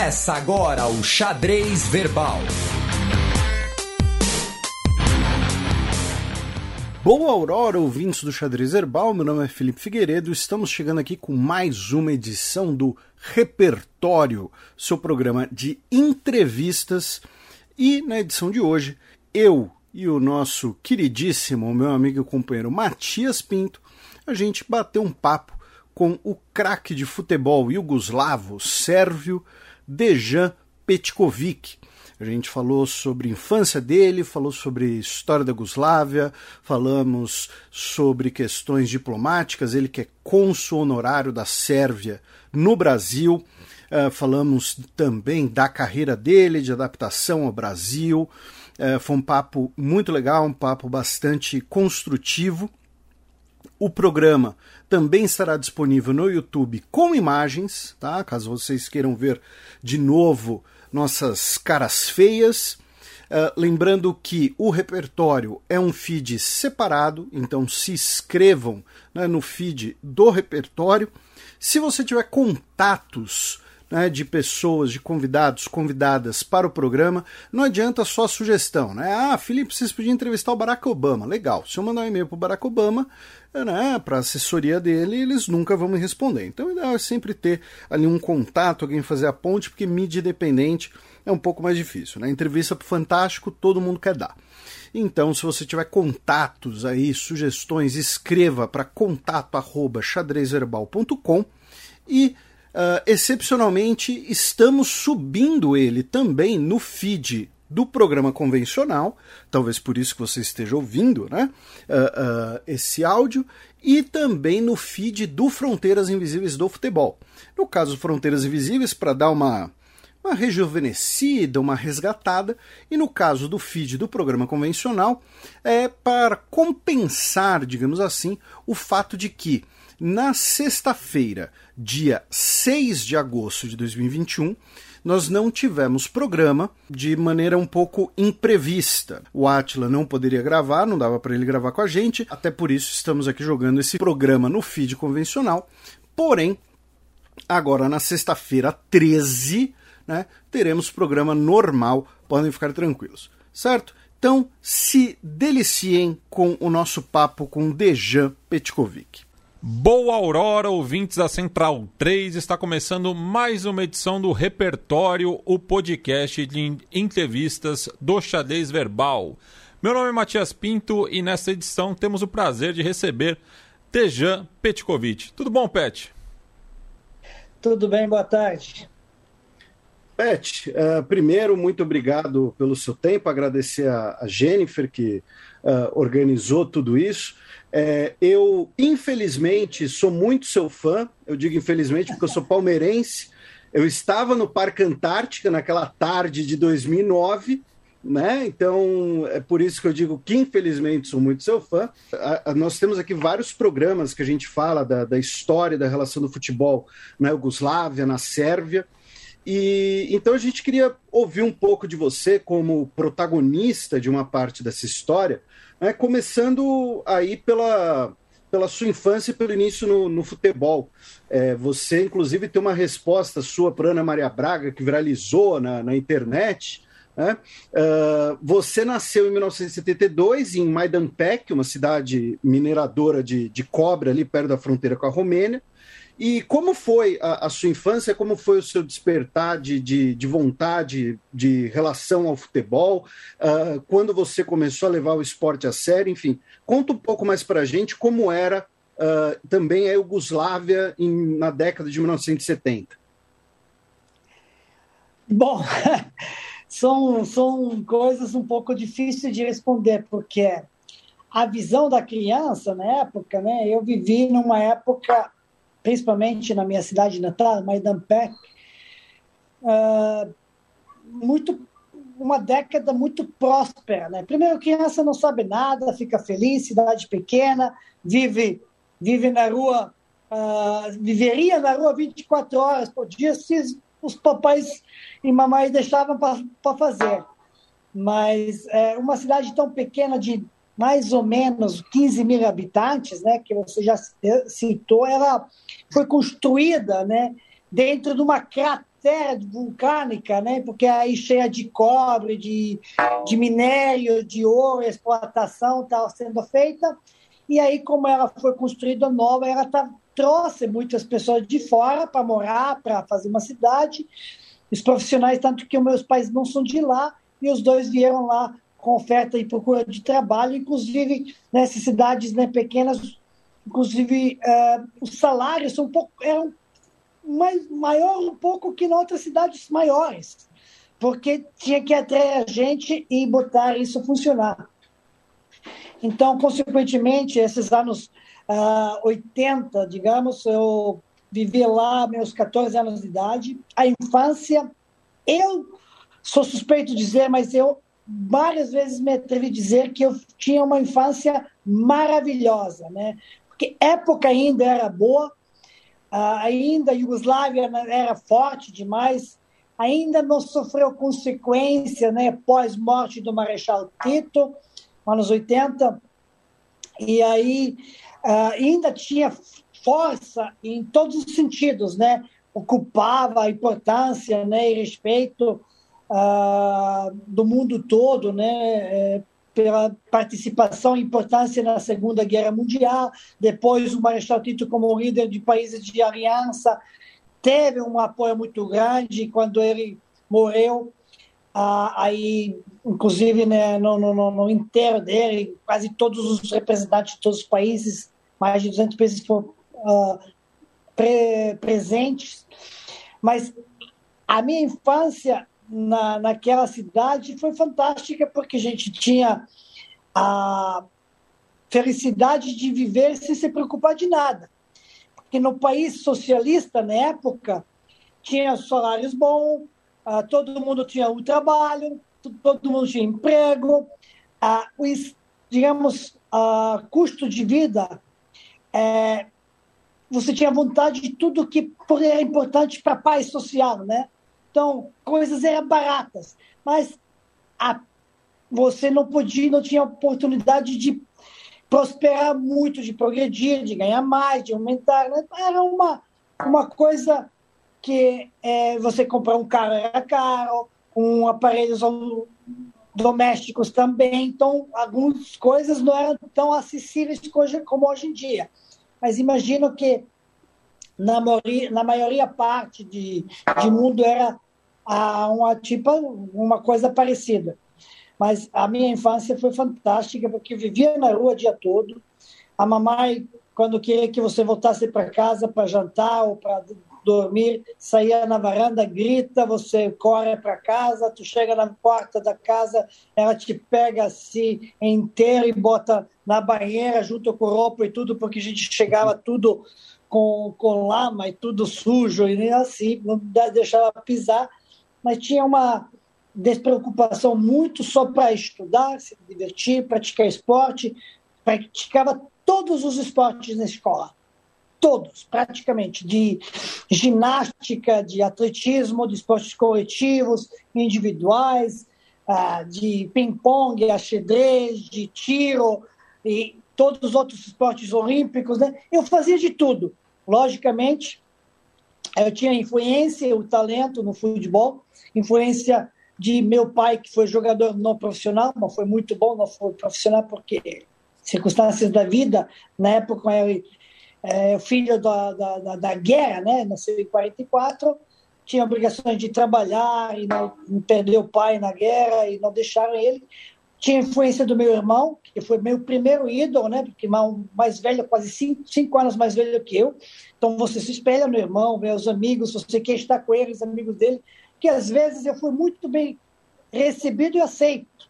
Começa agora o Xadrez Verbal. Boa aurora, ouvintes do Xadrez Verbal. Meu nome é Felipe Figueiredo. Estamos chegando aqui com mais uma edição do Repertório, seu programa de entrevistas. E na edição de hoje, eu e o nosso queridíssimo, meu amigo e companheiro Matias Pinto, a gente bateu um papo com o craque de futebol iugoslavo sérvio Dejan Petkovic. A gente falou sobre a infância dele, falou sobre história da Yugoslávia, falamos sobre questões diplomáticas, ele que é cônsul honorário da Sérvia no Brasil. Uh, falamos também da carreira dele, de adaptação ao Brasil. Uh, foi um papo muito legal, um papo bastante construtivo. O programa também estará disponível no YouTube com imagens, tá? Caso vocês queiram ver de novo nossas caras feias. Uh, lembrando que o repertório é um feed separado, então se inscrevam né, no feed do repertório. Se você tiver contatos né, de pessoas, de convidados, convidadas para o programa, não adianta só sugestão, né? Ah, Felipe, vocês podiam entrevistar o Barack Obama. Legal. Se eu mandar um e-mail para o Barack Obama, né, para assessoria dele, eles nunca vão me responder. Então, o ideal é sempre ter ali um contato, alguém fazer a ponte, porque mídia independente é um pouco mais difícil. Né? Entrevista para Fantástico, todo mundo quer dar. Então, se você tiver contatos aí, sugestões, escreva para contato@xadrezverbal.com e Uh, excepcionalmente, estamos subindo ele também no feed do programa convencional, talvez por isso que você esteja ouvindo né, uh, uh, esse áudio, e também no feed do Fronteiras Invisíveis do Futebol. No caso Fronteiras Invisíveis, para dar uma, uma rejuvenescida, uma resgatada, e no caso do feed do programa convencional, é para compensar, digamos assim, o fato de que na sexta-feira, dia 6 de agosto de 2021, nós não tivemos programa de maneira um pouco imprevista. O Atila não poderia gravar, não dava para ele gravar com a gente, até por isso estamos aqui jogando esse programa no feed convencional. Porém, agora na sexta-feira 13, né, teremos programa normal, podem ficar tranquilos, certo? Então, se deliciem com o nosso papo com Dejan Petkovic. Boa aurora, ouvintes da Central 3. Está começando mais uma edição do Repertório, o podcast de entrevistas do Xadrez Verbal. Meu nome é Matias Pinto e nesta edição temos o prazer de receber Tejan Petkovic. Tudo bom, Pet? Tudo bem, boa tarde. Pet, uh, primeiro, muito obrigado pelo seu tempo, agradecer a, a Jennifer que uh, organizou tudo isso. É, eu, infelizmente, sou muito seu fã. Eu digo infelizmente porque eu sou palmeirense. Eu estava no Parque Antártica naquela tarde de 2009, né? Então é por isso que eu digo que infelizmente sou muito seu fã. A, a, nós temos aqui vários programas que a gente fala da, da história da relação do futebol na Iugoslávia, na Sérvia. E então a gente queria ouvir um pouco de você como protagonista de uma parte dessa história né, começando aí pela, pela sua infância e pelo início no, no futebol. É, você, inclusive, tem uma resposta sua para Ana Maria Braga, que viralizou na, na internet. Né? Uh, você nasceu em 1972 em Majdanpek, uma cidade mineradora de, de cobre ali perto da fronteira com a Romênia. E como foi a, a, sua infância? Como foi o seu despertar de, de, de vontade, de relação ao futebol? Uh, quando você começou a levar o esporte a sério? Enfim, conta um pouco mais para a gente como era uh, também a Iugoslávia em, na década de 1970. Bom, são, são coisas um pouco difíceis de responder, porque a visão da criança na época, né? Eu vivi numa época principalmente na minha cidade natal, Majdanpek, uh, muito uma década muito próspera, né? Primeiro, criança não sabe nada, fica feliz, cidade pequena, vive vive na rua, uh, viveria na rua 24 horas por dia se os papais e mamães deixavam para fazer. Mas é, uma cidade tão pequena de mais ou menos 15 mil habitantes, né, que você já citou, ela foi construída né, dentro de uma terra vulcânica, né? Porque aí cheia de cobre, de, de minério, de ouro, exploração estava sendo feita. E aí, como ela foi construída nova, ela tá, trouxe muitas pessoas de fora para morar, para fazer uma cidade. Os profissionais, tanto que meus pais não são de lá, e os dois vieram lá com oferta e procura de trabalho, inclusive nessas cidades né, pequenas, inclusive uh, os salários são um pouco, eram mais, maior um pouco que em outras cidades maiores, porque tinha que atrair a gente e botar isso funcionar. Então, consequentemente, esses anos uh, ah, 80, digamos, eu vivi lá meus 14 anos de idade. A infância, eu sou suspeito de dizer, mas eu várias vezes me atrevi a dizer que eu tinha uma infância maravilhosa, né? Porque época ainda era boa, ainda a Iugoslávia era forte demais, ainda não sofreu consequência né, pós-morte do Marechal Tito, anos 80, e aí ainda tinha força em todos os sentidos, né? ocupava a importância né, e respeito uh, do mundo todo, né? Pela participação e importância na Segunda Guerra Mundial. Depois, o Marechal Tito, como líder de países de aliança, teve um apoio muito grande quando ele morreu. Ah, aí, inclusive, né, no, no, no inteiro dele, quase todos os representantes de todos os países, mais de 200 países foram ah, pre presentes. Mas a minha infância na, naquela cidade foi fantástica, porque a gente tinha a felicidade de viver sem se preocupar de nada. Porque no país socialista, na época, tinha salários bons, uh, todo mundo tinha o um trabalho, todo mundo tinha emprego, uh, o, digamos, uh, custo de vida, é, você tinha vontade de tudo que era importante para a paz social, né? Então, coisas eram baratas, mas a, você não podia, não tinha oportunidade de prosperar muito, de progredir, de ganhar mais, de aumentar. Né? Era uma, uma coisa que é, você comprar um carro era caro, um aparelhos domésticos também. Então, algumas coisas não eram tão acessíveis como hoje em dia. Mas imagino que na maioria, na maioria parte de, de mundo era a uma tipo uma coisa parecida. Mas a minha infância foi fantástica porque vivia na rua o dia todo. A mamãe, quando queria que você voltasse para casa para jantar ou para dormir, saía na varanda, grita, você corre para casa, tu chega na porta da casa, ela te pega assim inteiro e bota na banheira junto com roupa e tudo, porque a gente chegava tudo com, com lama e tudo sujo, e nem assim, não deixava pisar, mas tinha uma despreocupação muito só para estudar, se divertir, praticar esporte, praticava todos os esportes na escola, todos, praticamente, de ginástica, de atletismo, de esportes coletivos, individuais, ah, de ping-pong, xadrez, de tiro e todos os outros esportes olímpicos, né? Eu fazia de tudo. Logicamente, eu tinha influência, o talento no futebol, influência de meu pai, que foi jogador não profissional, mas foi muito bom, não foi profissional porque circunstâncias da vida, na época ele é filho da, da, da, guerra, né? nasceu em 44, tinha obrigações de trabalhar e não, perdeu o pai na guerra e não deixaram ele. Tinha influência do meu irmão, que foi meu primeiro ídolo, né? Porque irmão mais velho, quase cinco, cinco anos mais velho que eu. Então você se espelha no irmão, meus amigos, você quer estar com eles, amigos dele, que às vezes eu fui muito bem recebido e aceito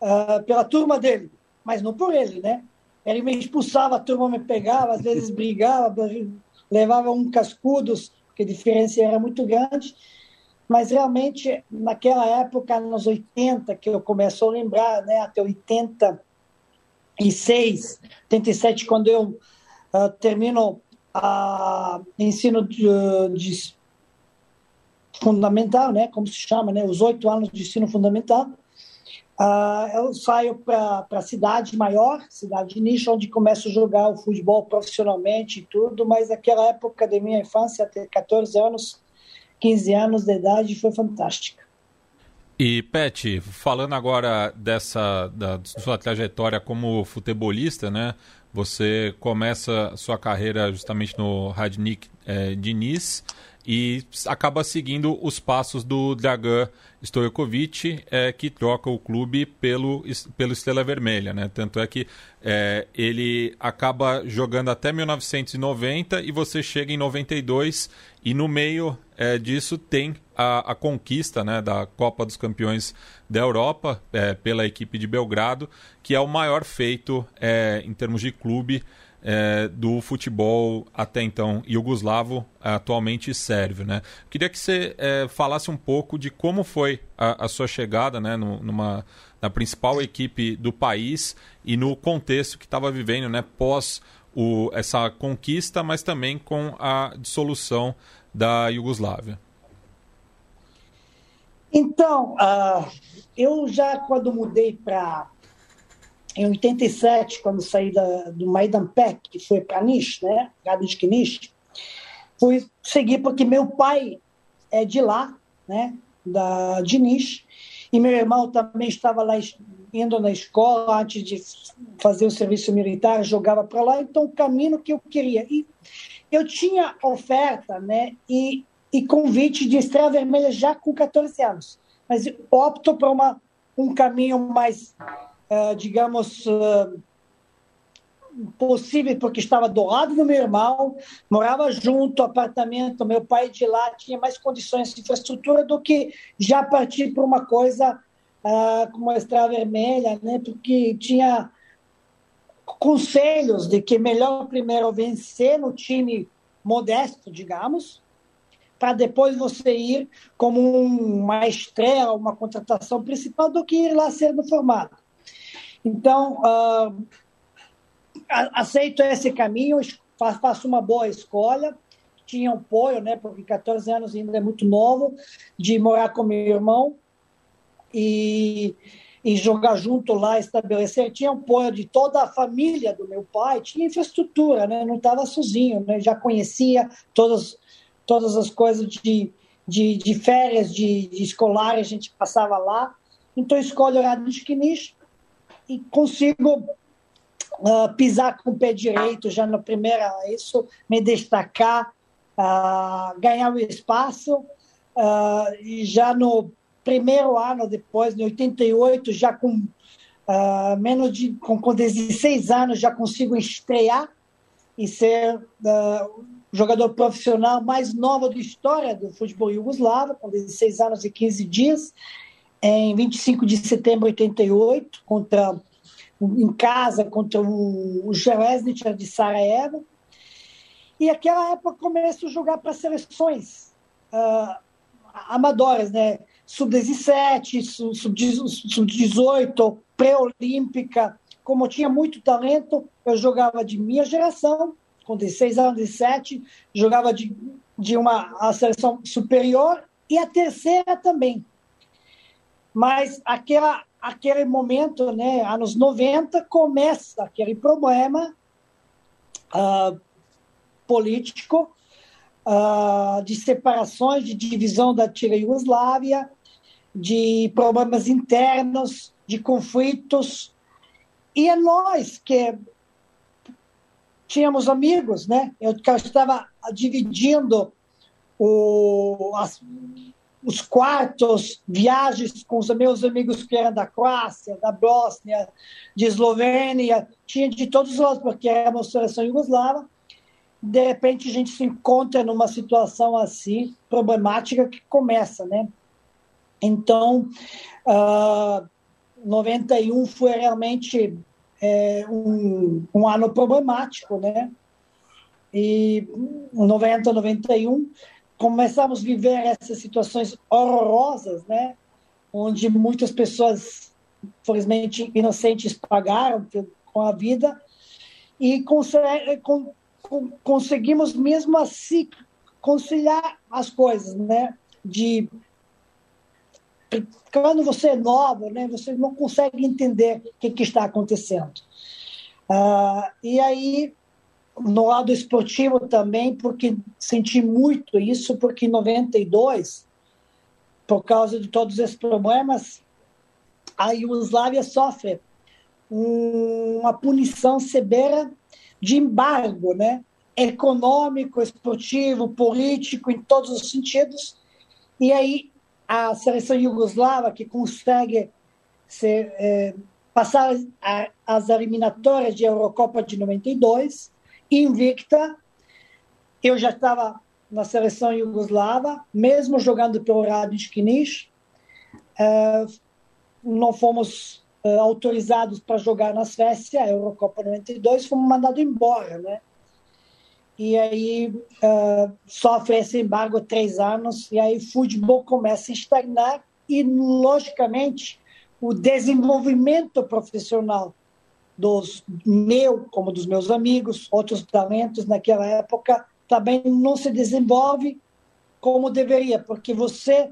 uh, pela turma dele, mas não por ele, né? Ele me expulsava, a turma me pegava, às vezes brigava, levava um cascudos, porque a diferença era muito grande mas realmente naquela época, nos 80, que eu começo a lembrar, né, até 86, 87, quando eu uh, termino a ensino de, de, fundamental, né, como se chama, né, os oito anos de ensino fundamental, uh, eu saio para a cidade maior, cidade de nicho, onde começo a jogar o futebol profissionalmente e tudo, mas naquela época da minha infância, até 14 anos, 15 anos de idade foi fantástica. E Pet, falando agora dessa da sua trajetória como futebolista, né? Você começa sua carreira justamente no Radnik é, Diniz e acaba seguindo os passos do Dragan Stojkovic, é, que troca o clube pelo, pelo Estrela Vermelha. Né? Tanto é que é, ele acaba jogando até 1990 e você chega em 92 e no meio é, disso tem a, a, conquista né, da Copa dos Campeões da Europa é, pela equipe de Belgrado, que é o maior feito é, em termos de clube é, do futebol até então iugoslavo, atualmente sérvio. Né? Queria que você é, falasse um pouco de como foi a, a sua chegada né, numa, na principal equipe do país e no contexto que estava vivendo né, pós o, essa conquista, mas também com a dissolução da Iugoslávia. Então, uh, eu já quando mudei para em 87, quando saí da, do Maidan Pek, que foi para Nish, né, Radnički Nish, fui seguir porque meu pai é de lá, né, da, de Nish, e meu irmão também estava lá indo na escola antes de fazer o serviço militar, jogava para lá, então o caminho que eu queria. E eu tinha oferta né, e, e convite de Estrela Vermelha já com 14 anos, mas opto por uma, um caminho mais uh, digamos, uh, possível, porque estava do lado do meu irmão, morava junto, apartamento, meu pai de lá tinha mais condições de infraestrutura do que já partir para uma coisa uh, como a Estrela Vermelha, né? porque tinha conselhos de que melhor primeiro vencer no time modesto, digamos, para depois você ir como uma estrela, uma contratação principal, do que ir lá sendo formado. Então, uh, aceito esse caminho, faço uma boa escolha. Tinha apoio, né, porque 14 anos ainda é muito novo, de morar com meu irmão e, e jogar junto lá, estabelecer. Tinha apoio de toda a família do meu pai, tinha infraestrutura, né, não estava sozinho, né, já conhecia todas, todas as coisas de, de, de férias, de, de escolar, a gente passava lá. Então, escolho o Radnički Niš, e consigo uh, pisar com o pé direito já na primeira, isso, me destacar, uh, ganhar o espaço. Uh, já no primeiro ano depois, em 88, já com menos de com, com 16 anos, já consigo estrear e ser uh, jogador profissional mais novo da história do futebol jugoslavo, com 16 anos e 15 dias em 25 de setembro de 88, contra, em casa, contra o, o Jelezničar de Sarajevo. E naquela época começo a jogar para seleções uh, amadoras, né? Sub-17, sub-18, pré-olímpica. Como tinha muito talento, eu jogava de minha geração, com 16 anos, 17, jogava de, de uma seleção superior e a terceira também. Mas aquela, aquele momento, né, anos 90, começa aquele problema uh, político uh, de separações, de divisão da antiga Iugoslávia, de problemas internos, de conflitos. E é nós que tínhamos amigos, né? Eu, estava dividindo o, as, os quartos, viagens com os meus amigos que eram da Croácia, da Bósnia, de Eslovênia, tinha de todos os lados, porque era uma seleção jugoslava. De repente, a gente se encontra numa situação assim, problemática, que começa, né? Então, uh, ah, 91 foi realmente é, um, um ano problemático, né? E 90, 91 começamos a viver essas situações horrorosas, né? Onde muitas pessoas, infelizmente, inocentes pagaram com a vida e conseguimos mesmo assim conciliar as coisas, né? De quando você é novo, né? Você não consegue entender o que, que está acontecendo. Uh, e aí no lado esportivo também, porque senti muito isso, porque em 92, por causa de todos esses problemas, a Iugoslávia sofre uma punição severa de embargo, né? econômico, esportivo, político, em todos os sentidos. E aí a seleção iugoslava que consegue ser, é, passar a, as eliminatórias de Eurocopa de 92, invicta. Eu já estava na seleção iugoslava, mesmo jogando pelo Radic Knish. É, não fomos é, autorizados para jogar na Suécia, a Eurocopa 92, fomos mandados embora, né? E aí uh, sofre esse embargo três anos, e aí o futebol começa a estagnar, e, logicamente, o desenvolvimento profissional dos meu, como dos meus amigos, outros talentos naquela época, também não se desenvolve como deveria, porque você,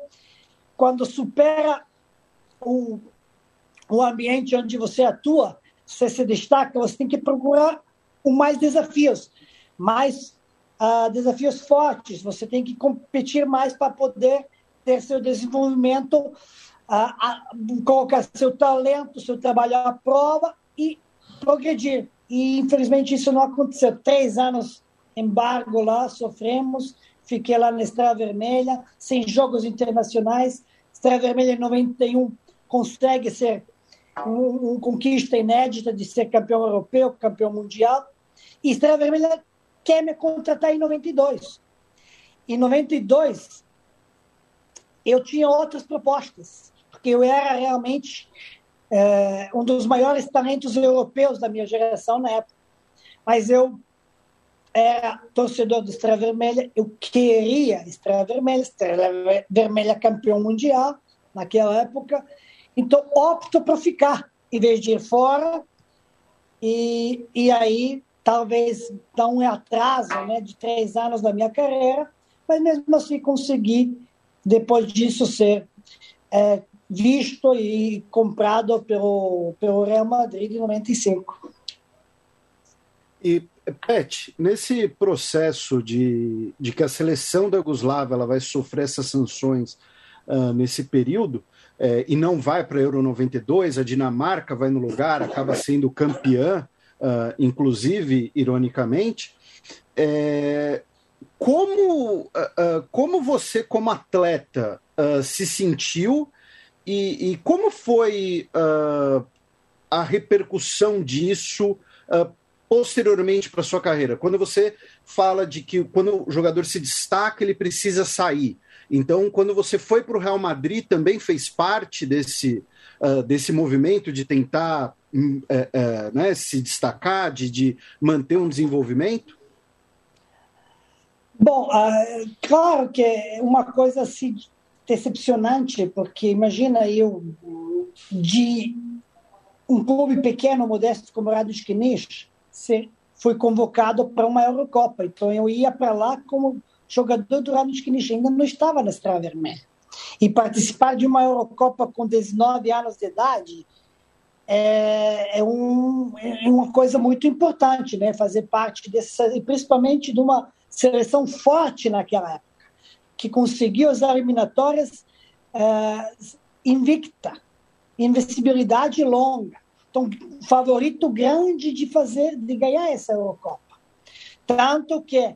quando supera o, o ambiente onde você atua, você se destaca, você tem que procurar o mais desafios, mais uh, desafios fortes, você tem que competir mais para poder ter seu desenvolvimento a, colocar seu talento, seu trabalho à prova e progredir. E infelizmente isso não aconteceu. Três anos embargo lá, sofremos. Fiquei lá na Estrela Vermelha, sem jogos internacionais. Estrela Vermelha em 91 consegue ser uma um conquista inédita de ser campeão europeu, campeão mundial. E Estrela Vermelha quer me contratar em 92. Em 92, eu tinha outras propostas porque eu era realmente é, um dos maiores talentos europeus da minha geração na época. Mas eu era torcedor do Estrela Vermelha, eu queria Estrela Vermelha, Estrela Vermelha campeão mundial naquela época, então opto para ficar, em vez de ir fora, e, e aí talvez dar um atraso né, de três anos da minha carreira, mas mesmo assim consegui, depois disso, ser é, visto e comprado pelo, pelo Real Madrid em 95. E, Pet, nesse processo de, de que a seleção da Yugoslávia ela vai sofrer essas sanções uh, nesse período, é, e não vai para a Euro 92, a Dinamarca vai no lugar, acaba sendo campeã, uh, inclusive, ironicamente. É, como, uh, como você, como atleta, se sentiu e, e como foi a repercussão disso posteriormente para sua carreira? Quando você fala de que quando o jogador se destaca, ele precisa sair. Então, quando você foi para o Real Madrid, também fez parte desse, uh, desse movimento de tentar uh, uh, né, se destacar, de, de manter um desenvolvimento? Bom, claro que é uma coisa assim decepcionante, porque imagina eu de um clube pequeno, modesto como o Rádio Knish, fui convocado para uma Eurocopa. Então eu ia para lá como jogador do Rádio Knish, ainda não estava na Estrela Vermelha. E participar de uma Eurocopa com 19 anos de idade é, é, um, é uma coisa muito importante, né? Fazer parte dessa, e principalmente de uma seleção forte naquela época que conseguiu as eliminatórias uh, invicta, invencibilidade longa. Então, favorito grande de fazer, de ganhar essa Eurocopa. Tanto que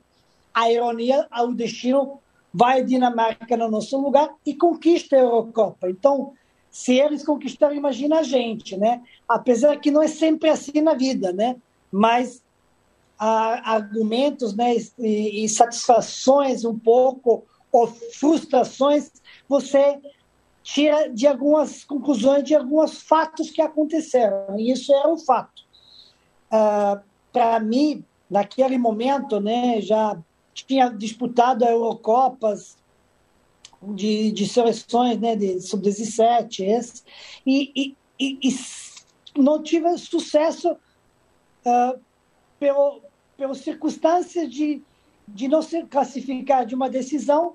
a ironia, o destino vai a Dinamarca no nosso lugar e conquista a Eurocopa. Então, se eles conquistaram, imagina a gente, né? Apesar que não é sempre assim na vida, né? Mas há argumentos né, e, e satisfações um pouco ou frustrações, você tira de algumas conclusões de alguns fatos que aconteceram. E isso é um fato. Uh, Para mim, naquele momento, né, já tinha disputado a Eurocopas de, de seleções né, de sub-17 e, e, e, e, não tive sucesso uh, pelo, pelas circunstâncias de, de não se classificar de uma decisão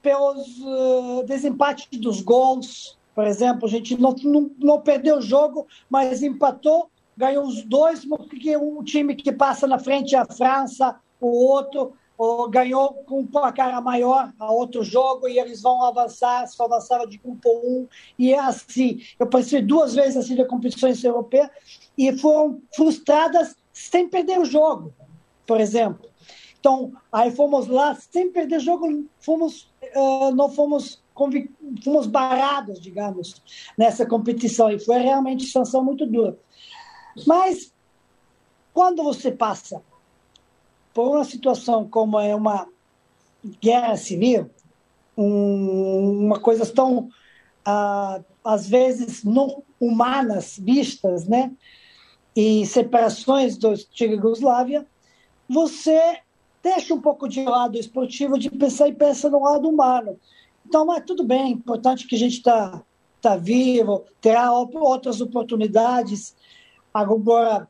pelos uh, desempates dos gols. Por exemplo, a gente não, não, não perdeu o jogo, mas empatou ganhou os dois, porque um time que passa na frente é a França, o outro ganhou com um placar maior a outro jogo e eles vão avançar, só avançaram de grupo 1 e é assim. Eu participei duas vezes assim de competições europeias e foram frustradas sem perder o jogo, por exemplo. Então, aí fomos lá sem perder jogo, fomos, uh, não fomos fomos barados, digamos, nessa competição e foi realmente sanção muito dura. Mas quando você passa por uma situação como é uma guerra civil, um, uma coisa tão uh, às vezes não humanas vistas, né? E separações do Tchegoslávia, você deixa um pouco de lado esportivo de pensar e pensa no lado humano. Então, mas tudo bem, é importante que a gente está tá vivo, terá outras oportunidades. Agora,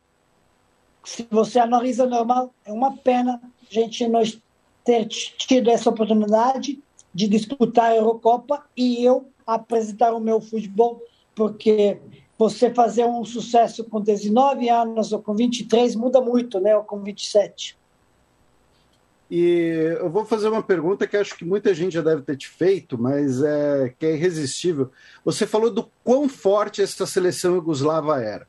se você analisa normal, é uma pena a gente não ter tido essa oportunidade de disputar a Eurocopa e eu apresentar o meu futebol, porque você fazer um sucesso com 19 anos ou com 23 muda muito, né? Ou com 27. E eu vou fazer uma pergunta que acho que muita gente já deve ter te feito, mas é que é irresistível. Você falou do quão forte essa seleção iugoslava era.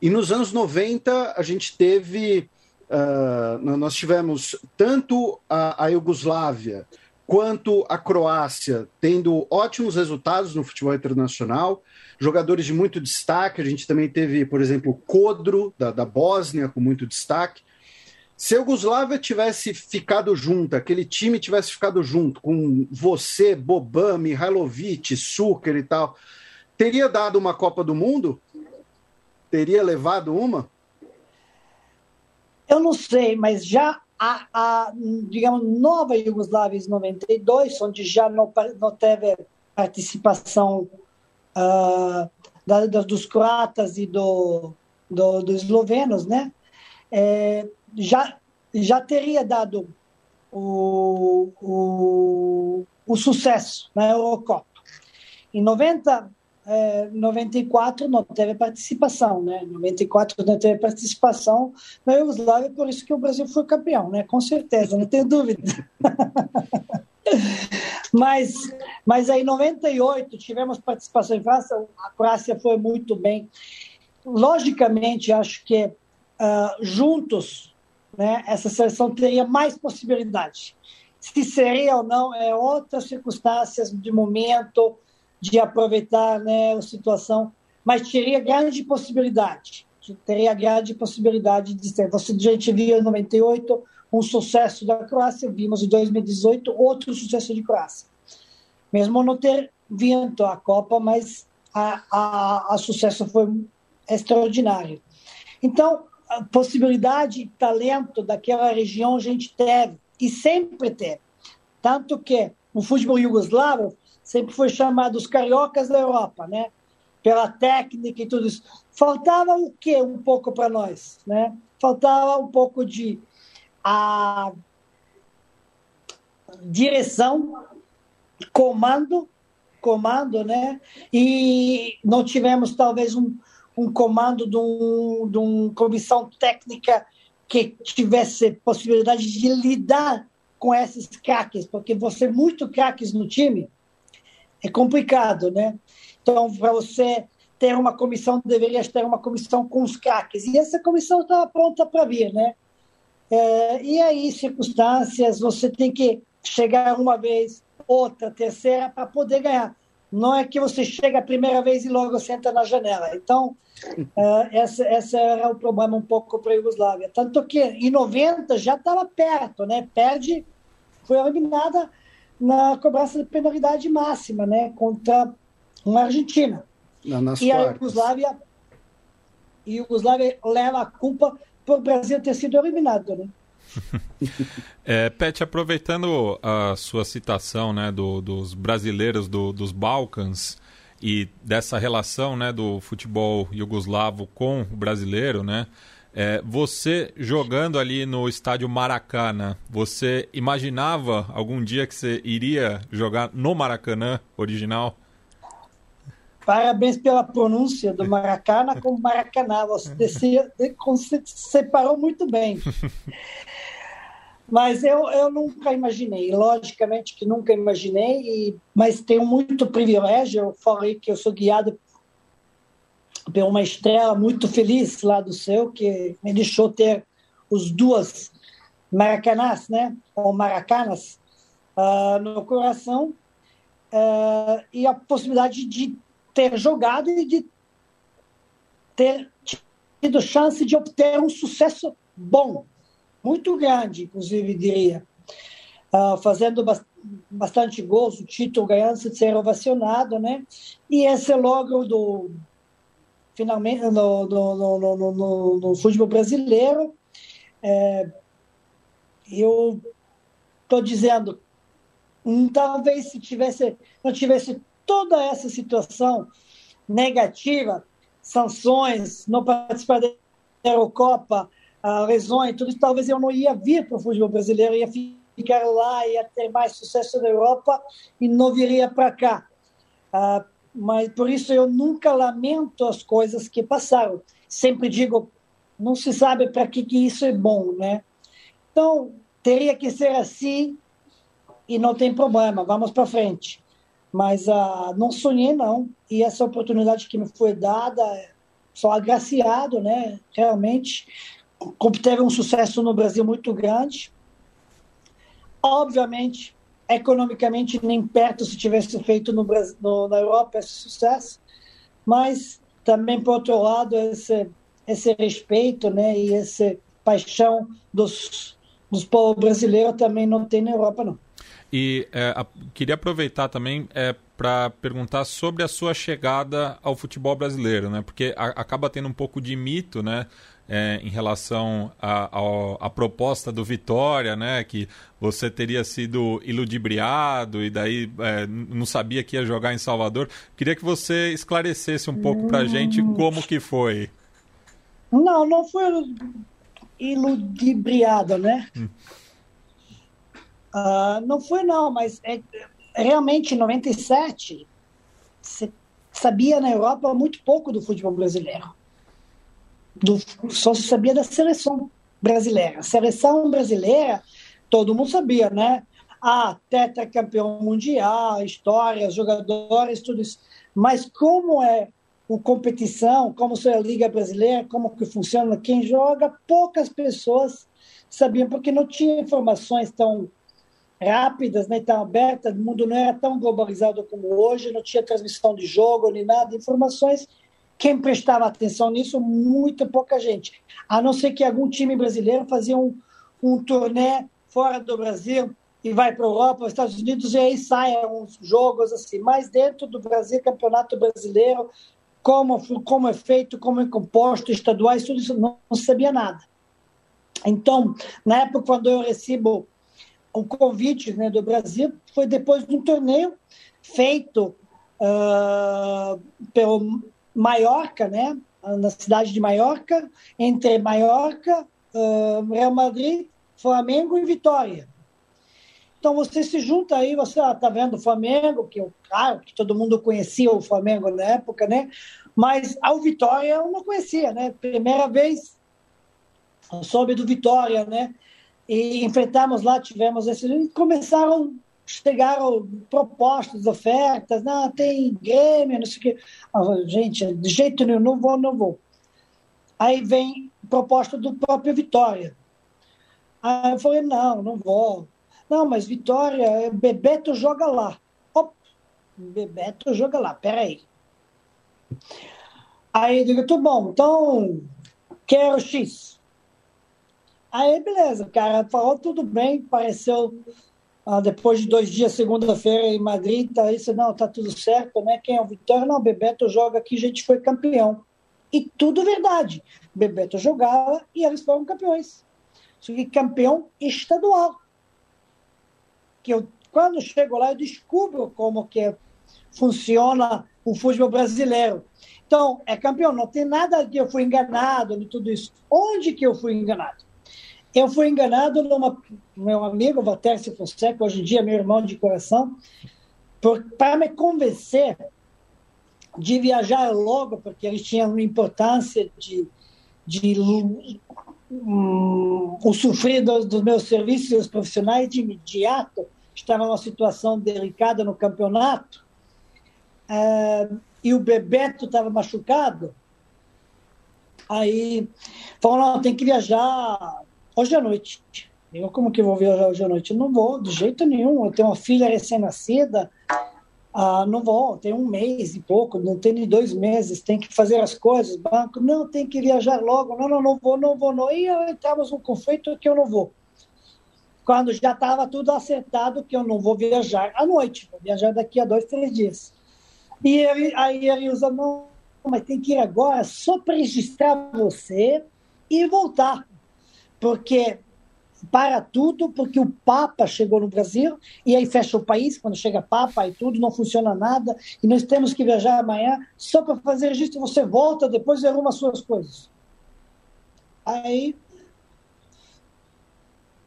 E nos anos 90 a gente teve, uh, nós tivemos tanto a, a Iugoslávia quanto a Croácia tendo ótimos resultados no futebol internacional, jogadores de muito destaque. A gente também teve, por exemplo, o Kodro, da, da Bósnia, com muito destaque. Se a Yugoslávia tivesse ficado junto, aquele time tivesse ficado junto com você, Boban, Mihailovic, Suker e tal, teria dado uma Copa do Mundo? Teria levado uma? Eu não sei, mas já a, a digamos, nova Iugoslávia em 92, onde já não, não teve participação uh, da, dos croatas e do, do, dos eslovenos, né? É, já, já teria dado o, o, o sucesso na Eurocopa. Em 90, é, 94 não teve participação, né? 94 não teve participação na Iugoslávia, por isso que o Brasil foi campeão, né? Com certeza, não tenho dúvida. mas, mas aí em 98 tivemos participação em França, a Croácia foi muito bem. Logicamente, acho que uh, juntos né, essa seleção teria mais possibilidade. Se seria ou não, é outras circunstâncias de momento, de aproveitar né, a situação, mas teria grande possibilidade. Teria grande possibilidade de ser. Você, a gente viu em 98 um sucesso da Croácia, vimos em 2018 outro sucesso de Croácia. Mesmo não ter vindo a Copa, mas a, a, a sucesso foi extraordinário. Então, possibilidade, talento daquela região a gente teve e sempre teve. Tanto que o futebol iugoslavo sempre foi chamado os cariocas da Europa, né? Pela técnica e tudo isso. Faltava o quê um pouco para nós, né? Faltava um pouco de a direção, comando, comando, né? E não tivemos talvez um, um comando de, um, de uma comissão técnica que tivesse possibilidade de lidar com esses craques, porque você muito craques no time é complicado, né? Então, para você ter uma comissão, deveria ter uma comissão com os craques. E essa comissão estava pronta para vir, né? É, e aí, circunstâncias, você tem que chegar uma vez, outra, terceira, para poder ganhar. Não é que você chega a primeira vez e logo senta na janela. Então, uh, essa, essa era o problema um pouco para a Iugoslávia. Tanto que em 90 já estava perto, né? Perde, foi eliminada na cobrança de penalidade máxima, né? Contra uma Argentina. Nas e a Iugoslávia, a Iugoslávia leva a culpa por o Brasil ter sido eliminado, né? é, Pet, aproveitando a sua citação né, do, dos brasileiros do, dos Balcãs e dessa relação né, do futebol iugoslavo com o brasileiro, né, é, você jogando ali no estádio Maracanã, você imaginava algum dia que você iria jogar no Maracanã original? Parabéns pela pronúncia do Maracana com Maracanã. Você se, se separou muito bem. Mas eu, eu nunca imaginei, logicamente que nunca imaginei, e, mas tenho muito privilégio. Eu falei que eu sou guiado por uma estrela muito feliz lá do céu, que me deixou ter os duas maracanãs, né, ou maracanas, uh, no coração, uh, e a possibilidade de ter jogado e de ter tido chance de obter um sucesso bom muito grande, inclusive, diria. Uh, fazendo bastante gols, o título ganhando, ser ovacionado, né? E esse logo do finalmente no, no, no, no, no futebol brasileiro, é, eu estou dizendo, hum, talvez se tivesse não tivesse toda essa situação negativa, sanções, não participar da Eurocopa, a lesões, tudo isso, talvez eu não ia vir para o futebol brasileiro, ia ficar lá, ia ter mais sucesso na Europa e não viria para cá. Uh, mas por isso eu nunca lamento as coisas que passaram. Sempre digo, não se sabe para que, que isso é bom, né? Então, teria que ser assim e não tem problema, vamos para frente. Mas uh, não sonhei, não. E essa oportunidade que me foi dada, sou agraciado, né? Realmente teve um sucesso no Brasil muito grande. Obviamente, economicamente, nem perto se tivesse feito no, Brasil, no, na Europa esse sucesso, mas também, por outro lado, esse, esse respeito né, e essa paixão dos, dos povos brasileiros também não tem na Europa, não. E é, a, queria aproveitar também é, para perguntar sobre a sua chegada ao futebol brasileiro, né? Porque a, acaba tendo um pouco de mito, né? É, em relação à proposta do Vitória, né? Que você teria sido iludibriado e daí é, não sabia que ia jogar em Salvador. Queria que você esclarecesse um pouco para a gente hum. como que foi. Não, não foi iludibriado, né? Hum. Uh, não foi não, mas é, realmente em 97 você sabia na Europa muito pouco do futebol brasileiro do, só se sabia da seleção brasileira. Seleção brasileira, todo mundo sabia, né? Ah, campeão mundial, história, jogadores, tudo isso. Mas como é a competição, como é a Liga Brasileira, como que funciona, quem joga, poucas pessoas sabiam, porque não tinha informações tão rápidas, né, tão abertas, o mundo não era tão globalizado como hoje, não tinha transmissão de jogo, nem nada, informações quem prestava atenção nisso? Muito pouca gente. A não ser que algum time brasileiro fazia um, um turnê fora do Brasil e vai para a Europa, os Estados Unidos, e aí saem uns jogos assim. Mas dentro do Brasil, Campeonato Brasileiro, como, como é feito, como é composto, estaduais, tudo isso, não, não sabia nada. Então, na época, quando eu recebo o convite né, do Brasil, foi depois de um torneio feito uh, pelo Maiorca, né? na cidade de Maiorca, entre Maiorca, uh, Real Madrid, Flamengo e Vitória. Então você se junta aí, você está vendo o Flamengo, que eu, claro que todo mundo conhecia o Flamengo na época, né? Mas ao Vitória eu não conhecia, né? Primeira vez eu soube do Vitória, né? E enfrentamos lá, tivemos esse. Começaram chegaram propostas, ofertas, não, tem Grêmio, não sei o quê. gente, de jeito nenhum, não vou, não vou. Aí vem proposta do próprio Vitória. Aí eu falei, não, não vou. Não, mas Vitória, Bebeto joga lá. Op, Bebeto joga lá, peraí. Aí eu digo, tudo bom, então quero X. Aí, beleza, o cara falou tudo bem, pareceu ah, depois de dois dias, segunda-feira em Madrid, tá isso, não, tá tudo certo, né? Quem é o Vitória? Não, Bebeto joga aqui, a gente foi campeão. E tudo verdade. Bebeto jogava e eles foram campeões. Só campeão estadual. Que eu, quando chego lá, eu descubro como que funciona o futebol brasileiro. Então, é campeão, não tem nada que eu fui enganado de tudo isso. Onde que eu fui enganado? Eu fui enganado numa meu amigo Valtercio Fonseca, hoje em dia meu irmão de coração, para me convencer de viajar logo, porque eles tinham importância de, de um, usufruir dos, dos meus serviços profissionais de imediato. Estava numa situação delicada no campeonato. Uh, e o Bebeto estava machucado. Aí falou, não, tem que viajar hoje à noite. Eu, como que vou viajar hoje à noite? Não vou, de jeito nenhum. Eu tenho uma filha recém-nascida, ah, não vou, tem um mês e pouco, não tem nem dois meses, tem que fazer as coisas, banco, não, tem que viajar logo, não, não, não vou, não vou, não. E entramos num conflito que eu não vou. Quando já estava tudo acertado que eu não vou viajar à noite, vou viajar daqui a dois, três dias. E ele, aí ele usa, não, mas tem que ir agora só para registrar você e voltar. Porque para tudo, porque o Papa chegou no Brasil e aí fecha o país, quando chega Papa e tudo, não funciona nada, e nós temos que viajar amanhã só para fazer registro, você volta depois e arruma as suas coisas. Aí,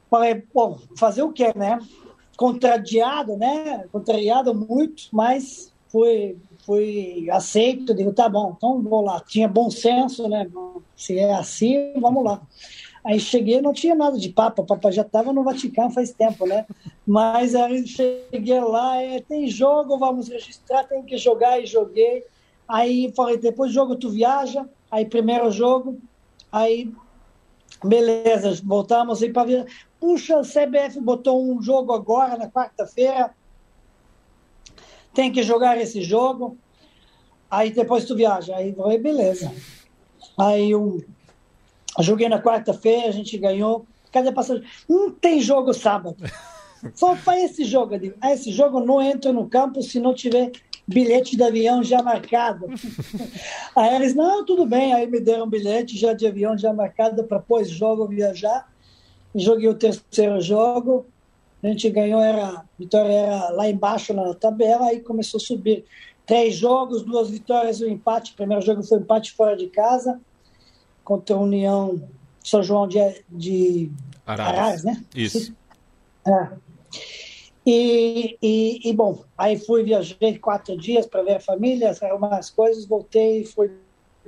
falei, bom, fazer o quê, né? Contradiado, né? Contrariado muito, mas fui, fui aceito, digo, tá bom, então vou lá. Tinha bom senso, né? Se é assim, vamos lá. Aí cheguei, não tinha nada de Papa, Papa já estava no Vaticano faz tempo, né? Mas aí cheguei lá, é, tem jogo, vamos registrar, tem que jogar, e joguei. Aí falei, depois jogo tu viaja, aí primeiro jogo, aí beleza, voltamos aí para ver. Puxa, o CBF botou um jogo agora, na quarta-feira, tem que jogar esse jogo, aí depois tu viaja. Aí falei, beleza. Aí um Joguei na quarta-feira, a gente ganhou. Cadê passagem? Não tem jogo sábado. Só para esse jogo. Digo, ah, esse jogo não entra no campo se não tiver bilhete de avião já marcado. Aí eles, não, tudo bem. Aí me deram um bilhete já de avião já marcado para pós-jogo viajar. Joguei o terceiro jogo. A gente ganhou, era, a vitória era lá embaixo na tabela, aí começou a subir. Três jogos, duas vitórias e um empate. O primeiro jogo foi um empate fora de casa contra a União São João de, de Araras. Araras, né? Isso. É. E, e, e, bom, aí fui, viajei quatro dias para ver a família, arrumar as coisas, voltei, fui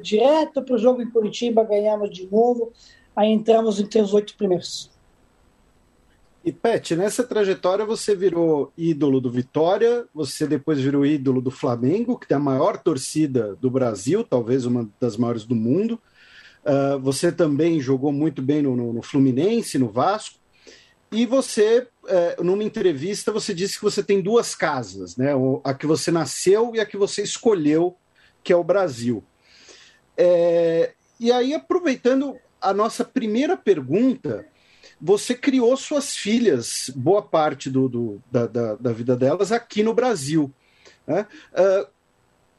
direto para o jogo em Curitiba, ganhamos de novo, aí entramos entre os oito primeiros. E Pet, nessa trajetória você virou ídolo do Vitória, você depois virou ídolo do Flamengo, que tem a maior torcida do Brasil, talvez uma das maiores do mundo. Uh, você também jogou muito bem no, no, no Fluminense, no Vasco. E você, uh, numa entrevista, você disse que você tem duas casas, né? A que você nasceu e a que você escolheu, que é o Brasil. É, e aí, aproveitando a nossa primeira pergunta, você criou suas filhas, boa parte do, do da, da, da, vida delas, aqui no Brasil. Né? Uh,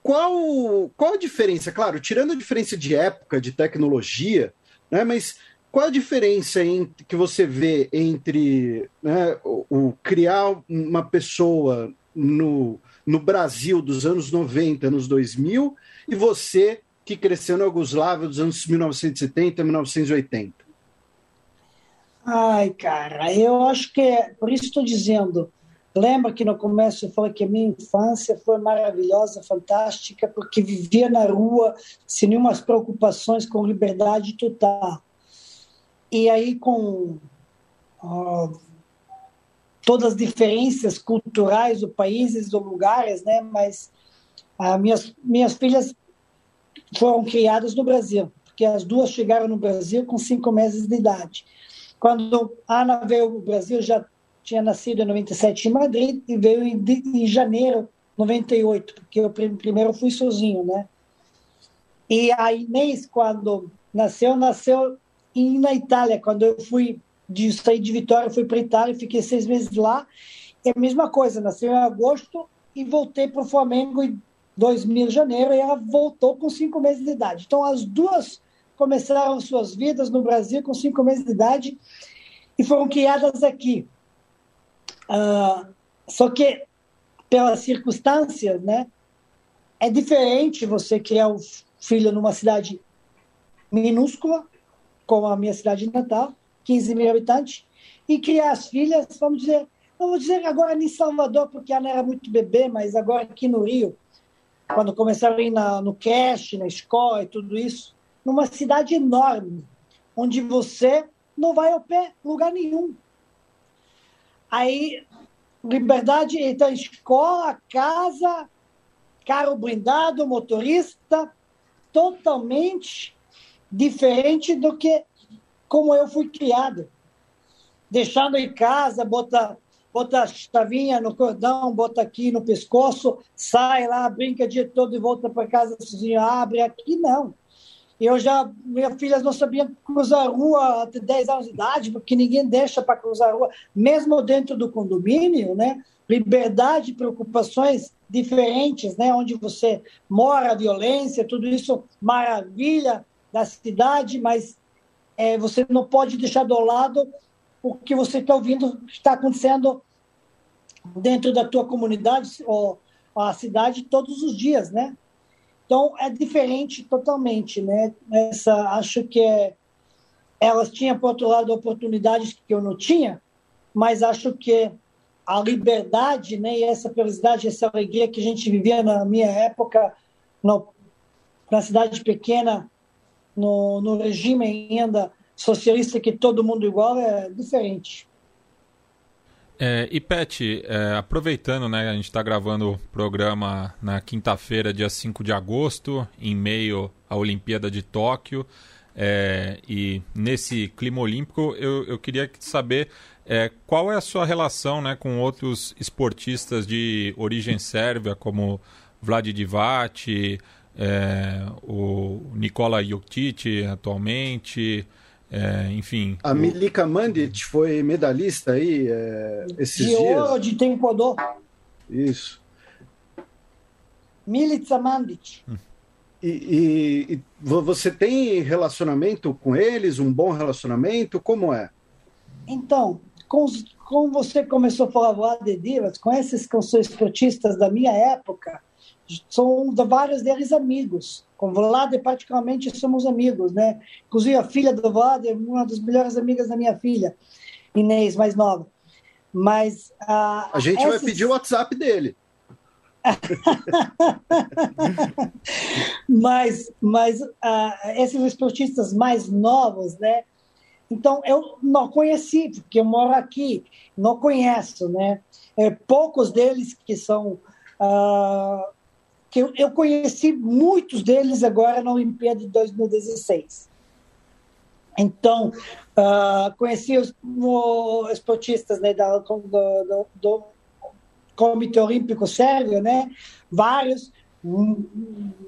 qual, qual a diferença? Claro, tirando a diferença de época, de tecnologia, né, mas qual a diferença em, que você vê entre né, o, o, criar uma pessoa no, no Brasil dos anos 90, anos 2000, e você que cresceu na Yugoslávia dos anos 1970, 1980? Ai, cara, eu acho que é, por isso estou dizendo, Lembra que no começo eu falei que a minha infância foi maravilhosa, fantástica, porque vivia na rua sem nenhuma preocupações, com liberdade total. E aí, com uh, todas as diferenças culturais do país, do lugares, né? Mas uh, minhas, minhas filhas foram criadas no Brasil, porque as duas chegaram no Brasil com cinco meses de idade. Quando a Ana veio ao Brasil, já tinha nascido em 97 em Madrid e veio em, em janeiro 98, porque eu primeiro fui sozinho, né? E a Inês, quando nasceu, nasceu em, na Itália. Quando eu fui de sair de Vitória, fui para Itália, fiquei seis meses lá. É a mesma coisa, nasceu em agosto e voltei para o Flamengo em 2000, janeiro, e ela voltou com cinco meses de idade. Então, as duas começaram suas vidas no Brasil com cinco meses de idade e foram criadas aqui. Uh, só que, pelas circunstâncias, né, é diferente você criar um filho numa cidade minúscula, como a minha cidade natal, 15 mil habitantes, e criar as filhas, vamos dizer, vamos dizer agora em Salvador, porque ela era muito bebê, mas agora aqui no Rio, quando começaram a ir na, no cash, na escola e tudo isso, numa cidade enorme, onde você não vai ao pé lugar nenhum. Aí, liberdade, então, escola, casa, carro blindado, motorista, totalmente diferente do que como eu fui criado. Deixando em casa, bota, bota a chavinha no cordão, bota aqui no pescoço, sai lá, brinca o dia todo e volta para casa sozinho, abre aqui, não. Eu já, minha filha não sabia cruzar a rua até 10 anos de idade, porque ninguém deixa para cruzar a rua, mesmo dentro do condomínio, né? Liberdade, preocupações diferentes, né? Onde você mora, violência, tudo isso, maravilha da cidade, mas é, você não pode deixar do lado o que você está ouvindo que está acontecendo dentro da tua comunidade ou a cidade todos os dias, né? Então é diferente totalmente, né? Essa acho que é, elas tinham por outro lado oportunidades que eu não tinha, mas acho que a liberdade, né? E essa felicidade, essa alegria que a gente vivia na minha época, no, na cidade pequena, no, no regime ainda socialista que todo mundo igual é diferente. É, e Pet, é, aproveitando, né, a gente está gravando o programa na quinta-feira, dia 5 de agosto, em meio à Olimpíada de Tóquio. É, e nesse clima olímpico, eu, eu queria saber é, qual é a sua relação né, com outros esportistas de origem sérvia, como Vlad Divac, é, o Nikola Jokic atualmente, é, enfim. A Milika Mandic foi medalhista aí é, esses de dias. ouro de Tempodô. Isso. Milica Mandic. E, e, e, você tem relacionamento com eles? Um bom relacionamento? Como é? Então, com, como você começou a falar de Divas, com esses que são esportistas da minha época, são vários deles amigos. Com o Vlad, praticamente, somos amigos, né? Inclusive, a filha do Vlad é uma das melhores amigas da minha filha, Inês, mais nova. Mas... Uh, a gente esses... vai pedir o WhatsApp dele. mas mas uh, esses esportistas mais novos, né? Então, eu não conheci, porque eu moro aqui, não conheço, né? É, poucos deles que são uh, que eu, eu conheci muitos deles agora na Olimpíada de 2016. Então, uh, conheci os, esportistas né, da, do, do, do, Comitê Olímpico Sérvio, né, vários,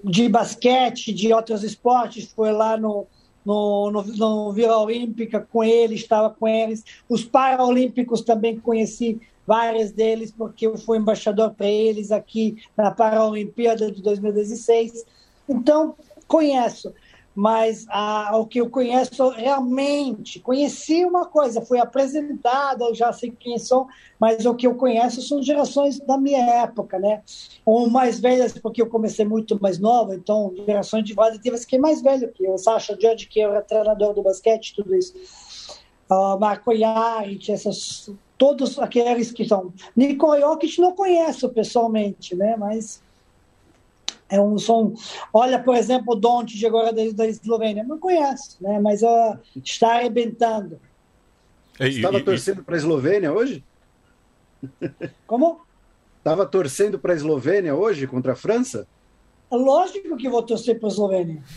de basquete, de outros esportes, foi lá no, no, no, no Vila Olímpica com eles, estava com eles. Os Paralímpicos também conheci vários deles, porque eu fui embaixador para eles aqui na Paralimpíada de 2016. Então, conheço, mas ah, o que eu conheço realmente, conheci uma coisa, fui apresentada, eu já sei quem são, mas o que eu conheço são gerações da minha época, né? Ou mais velhas, porque eu comecei muito mais nova, então gerações de relativas que é mais velho que eu, Sasha Judge, que era treinador do basquete, tudo isso. Uh, Marco Yaric, essas todos aqueles que são. Nikola Jokic não conheço pessoalmente, né? Mas é um som. Olha, por exemplo, o Doncic agora da, da Eslovênia, não conheço, né? Mas uh, está arrebentando. Estava torcendo para a Eslovênia hoje? Como? Estava torcendo para a Eslovênia hoje contra a França? Lógico que vou torcer para a Eslovênia.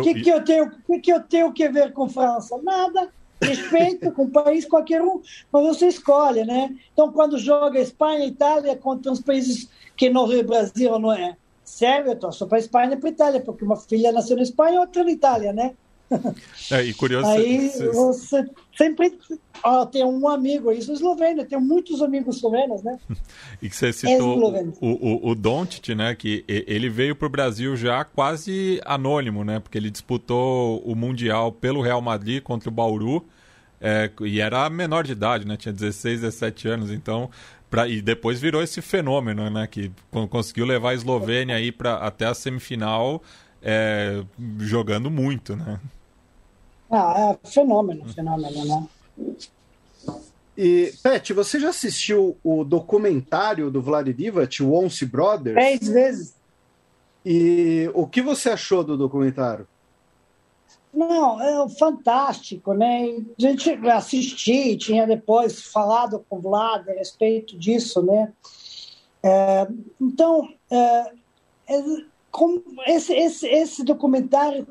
O que, que, eu tenho, que, que eu tenho que ver com França? Nada respeito com o país qualquer um, mas você escolhe, né? Então, quando joga Espanha e Itália contra os países que não é Brasil, não é Sérvia, eu torço para Espanha e para Itália, porque uma filha nasceu na Espanha e outra na Itália, né? É, e curioso. Aí você sempre ó, tem um amigo, isso é eslovênia, tem muitos amigos eslovenos, né? E que você citou o, o, o Doncic, né? Que ele veio para o Brasil já quase anônimo, né? Porque ele disputou o Mundial pelo Real Madrid contra o Bauru. É, e era menor de idade, né? Tinha 16, 17 anos, então. Pra, e depois virou esse fenômeno, né? Que conseguiu levar a Eslovênia aí pra, até a semifinal é, jogando muito, né? Ah, é fenômeno, fenômeno, né? E, Pet, você já assistiu o documentário do Vlad Divac, o Once Brothers? Três vezes. E o que você achou do documentário? Não, é fantástico, né? A gente assisti, tinha depois falado com o Vlad a respeito disso, né? É, então, é, é, esse, esse, esse documentário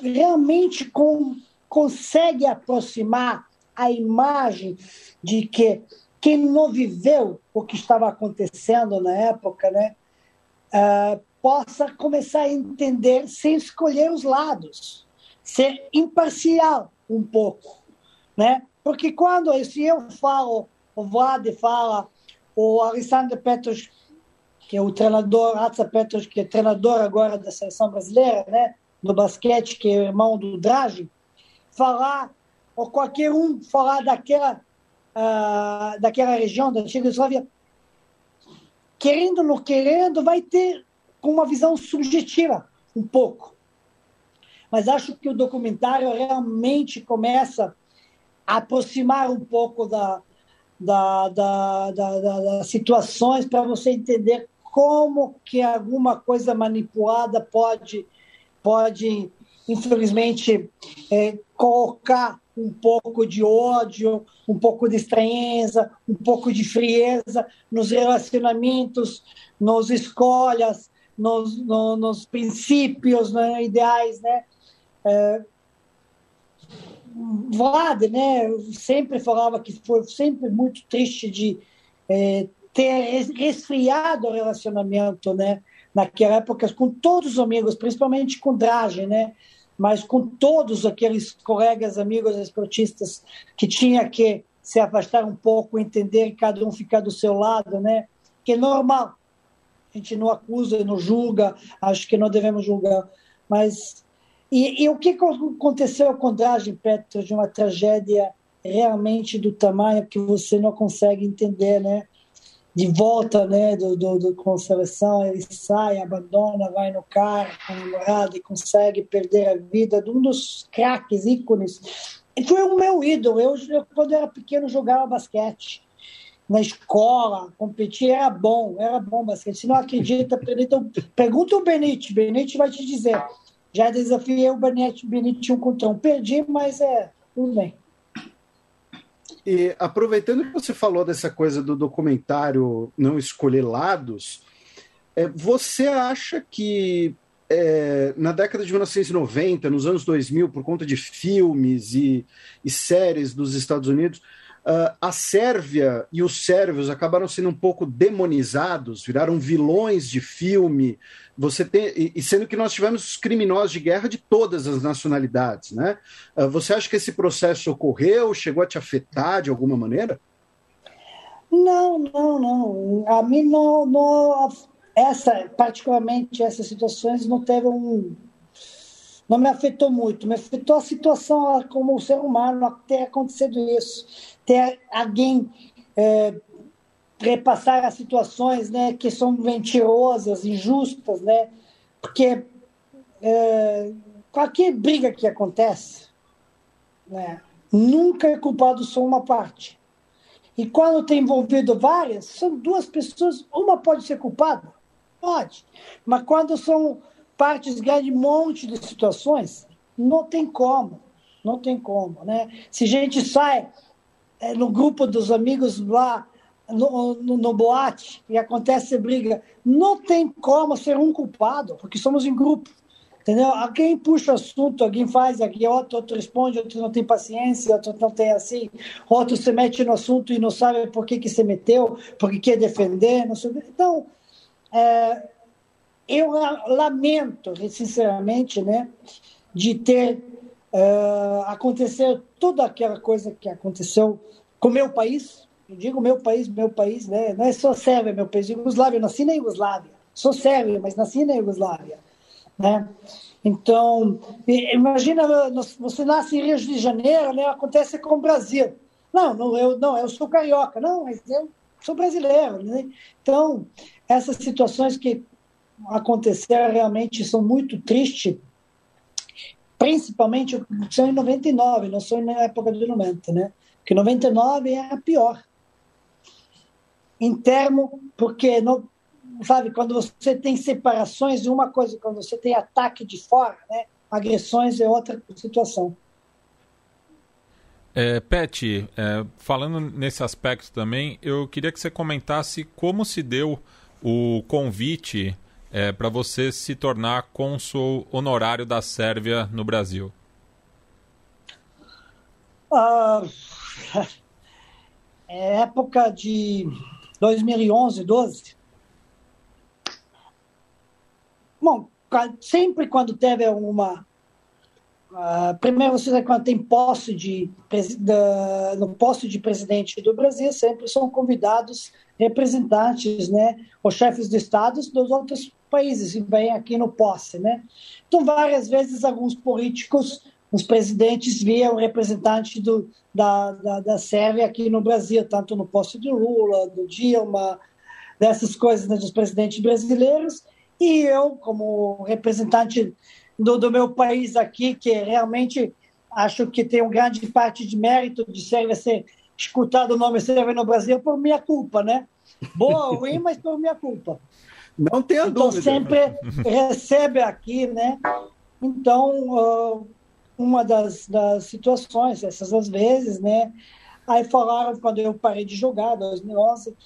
realmente com, consegue aproximar a imagem de que quem não viveu o que estava acontecendo na época, né, uh, possa começar a entender sem escolher os lados, ser imparcial um pouco, né? Porque quando se eu falo, o Vlad fala, o Alexandre Petros, que é o treinador, Atza Petros, que é treinador agora da seleção brasileira, né, no basquete, que é irmão do Draghi, falar ou qualquer um falar daquela, uh, daquela região da antiga querendo ou não querendo, vai ter uma visão subjetiva, um pouco. Mas acho que o documentário realmente começa a aproximar um pouco da, da, da, da das situações para você entender como que alguma coisa manipulada pode, pode infelizmente, é, colocar um pouco de ódio, um pouco de estranheza, um pouco de frieza nos relacionamentos, nos escolhas, nos, no, nos princípios, né, ideais, né? É, Vlad, né, sempre falava que foi sempre muito triste de é, ter resfriado o relacionamento, né, naquela época com todos os amigos, principalmente com Draghi, né, mas com todos aqueles colegas, amigos esportistas que tinha que se afastar um pouco, entender cada um ficar do seu lado, né? Que é normal. A gente não acusa, não julga, acho que não devemos julgar, mas e, e o que aconteceu com Dragen Petro de uma tragédia realmente do tamanho que você não consegue entender, né? De volta né, do, do, do, com a seleção, ele sai, abandona, vai no carro com a namorada e consegue perder a vida de um dos craques, ícones. E foi o meu ídolo. Eu, eu, quando era pequeno, jogava basquete. Na escola, competia, era bom, era bom basquete. Se não acredita, então, pergunta o Benite, Benite vai te dizer. Já desafiei o Benite, Benite um contra um. Perdi, mas é, tudo bem. E aproveitando que você falou dessa coisa do documentário não escolher lados, é, você acha que é, na década de 1990, nos anos 2000, por conta de filmes e, e séries dos Estados Unidos, Uh, a Sérvia e os sérvios acabaram sendo um pouco demonizados, viraram vilões de filme. Você tem, e sendo que nós tivemos criminosos de guerra de todas as nacionalidades, né? Uh, você acha que esse processo ocorreu, chegou a te afetar de alguma maneira? Não, não, não. A mim não, não essa, particularmente essas situações não teve um não me afetou muito, me afetou a situação como ser humano ter acontecido isso, ter alguém é, repassar as situações, né, que são mentirosas, injustas, né, porque é, qualquer briga que acontece, né, nunca é culpado só uma parte. E quando tem envolvido várias, são duas pessoas, uma pode ser culpada, pode, mas quando são partes grandes, um monte de situações, não tem como, não tem como, né? Se a gente sai é, no grupo dos amigos lá, no, no, no, boate, e acontece briga, não tem como ser um culpado, porque somos em grupo, entendeu? Alguém puxa assunto, alguém faz, aqui outro, outro responde, outro não tem paciência, outro não tem assim, outro se mete no assunto e não sabe por que, que se meteu, porque quer defender, não sei. Então, é, eu lamento, sinceramente, né, de ter uh, acontecido toda aquela coisa que aconteceu com o meu país. Eu digo meu país, meu país, né? não é só Sérvia, meu país, Iugoslávia. Eu nasci na Iugoslávia. Sou sérvio, mas nasci na Iugoslávia. Né? Então, imagina, você nasce em Rio de Janeiro, né? acontece com o Brasil. Não, não eu, não, eu sou carioca. Não, mas eu sou brasileiro. Né? Então, essas situações que aconteceram realmente são muito tristes, principalmente são em 99, não são na época de 90, né? Porque 99 é a pior. Em termo, porque, no, sabe, quando você tem separações, uma coisa, quando você tem ataque de fora, né? agressões é outra situação. É, Pet, é, falando nesse aspecto também, eu queria que você comentasse como se deu o convite é, para você se tornar cônsul honorário da Sérvia no Brasil. Ah, é época de 2011, 12. Bom, sempre quando teve uma. Uh, primeiro, você quando tem posse de, no posto de presidente do Brasil, sempre são convidados representantes, né, os chefes de estados dos outros países vêm aqui no posse, né. Então, várias vezes, alguns políticos, os presidentes viam representantes do, da, da, da Sérvia aqui no Brasil, tanto no posto de Lula, do Dilma, dessas coisas né, dos presidentes brasileiros, e eu, como representante do, do meu país aqui, que realmente acho que tem uma grande parte de mérito de Sérvia ser escutado o nome Sérvia no Brasil por minha culpa, né? Boa ruim, mas por minha culpa. Não tenha então, dúvida. sempre recebe aqui, né? Então, uma das, das situações, essas às vezes, né? Aí falaram, quando eu parei de jogar, 2011,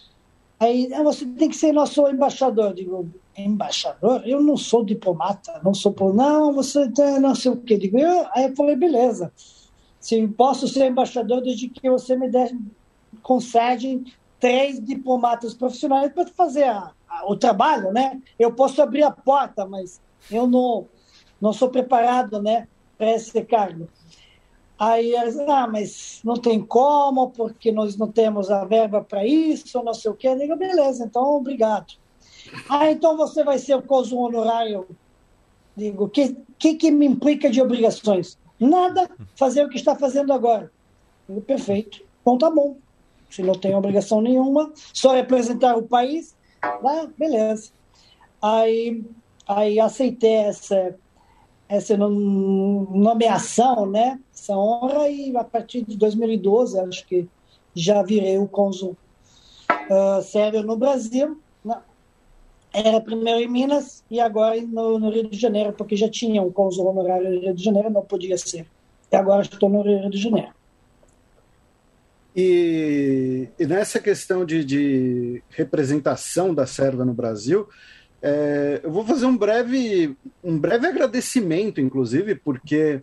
aí ah, você tem que ser nosso embaixador. Digo, embaixador? Eu não sou diplomata, não sou por não, você tem não sei o quê. Digo, eu, aí eu falei, beleza. Se posso ser embaixador desde que você me dê, concede três diplomatas profissionais para fazer a, o trabalho, né? Eu posso abrir a porta, mas eu não não sou preparado, né, para esse cargo. Aí eles, ah, mas não tem como, porque nós não temos a verba para isso, não sei o quê. Eu digo, beleza, então obrigado. Ah, então você vai ser o cônsul honorário. Digo, o que, que, que me implica de obrigações? Nada, fazer o que está fazendo agora. Digo, perfeito. Então tá bom. Se não tem obrigação nenhuma, só representar o país, ah, beleza. Aí, aí aceitei essa, essa nomeação, né? Essa honra, e a partir de 2012, acho que já virei o cônsul uh, sério no Brasil era primeiro em Minas e agora no, no, Rio de Janeiro, porque já tinha um cônsul honorário no Rio de Janeiro, não podia ser. E agora estou no Rio de Janeiro. E, e nessa questão de, de, representação da Sérvia no Brasil, é, eu vou fazer um breve, um breve agradecimento, inclusive, porque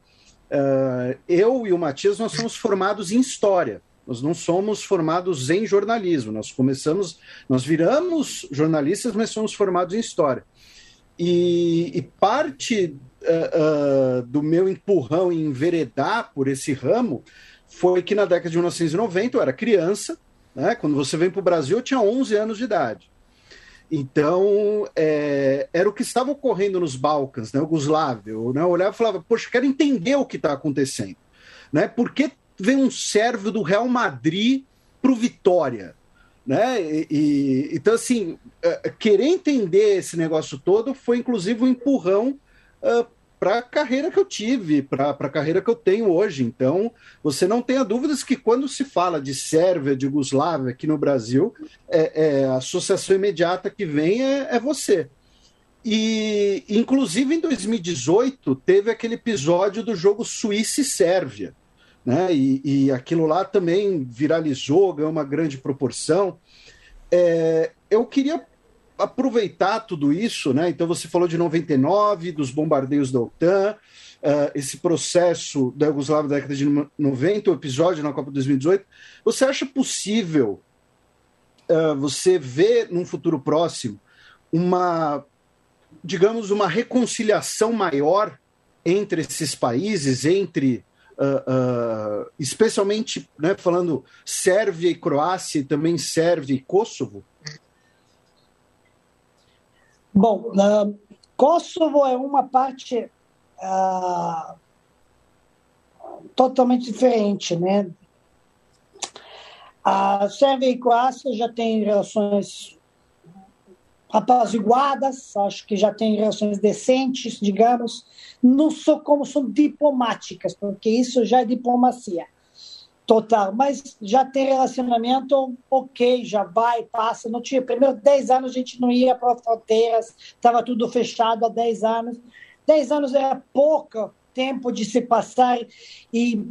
uh, eu e o Matias nós somos formados em História. Nós não somos formados em jornalismo. Nós começamos, nós viramos jornalistas, mas somos formados em história. E, e parte uh, uh, do meu empurrão em enveredar por esse ramo foi que na década de 1990 eu era criança, né? Quando você vem para o Brasil, eu tinha 11 anos de idade. Então, é, era o que estava ocorrendo nos Balcãs, né, Yugoslávia. Eu, né, eu olhava e falava, poxa, quero entender o que está acontecendo. Né? Por que vem um servo do Real Madrid para o Vitória. Né? E, e, então, assim, uh, querer entender esse negócio todo foi, inclusive, um empurrão uh, para a carreira que eu tive, para a carreira que eu tenho hoje. Então, você não tenha dúvidas que quando se fala de Sérvia, de Yugoslávia aqui no Brasil, é, é a associação imediata que vem é, é você. E, inclusive, em 2018, teve aquele episódio do jogo Suíça e Sérvia né? E, e aquilo lá também viralizou, ganhou uma grande proporção. É, eu queria aproveitar tudo isso, né? Então você falou de 99, dos bombardeios da OTAN, uh, esse processo da Yugoslávia da década de 90, o episódio na Copa 2018. Você acha possível uh, você ver num futuro próximo uma, digamos, uma reconciliação maior entre esses países, entre uh, especialmente né, falando Sérvia e Croácia, e também Sérvia e Kosovo? Bom, uh, Kosovo é uma parte totalmente diferente, né? A Sérvia e Croácia já têm relações apaziguadas, acho que já tem relações decentes, digamos, não sou como são diplomáticas, porque isso já é diplomacia. Total, mas já tem relacionamento ok, já vai, passa. Não tinha, primeiro 10 anos a gente não ia para fronteiras, estava tudo fechado há 10 anos. 10 anos era pouco tempo de se passar e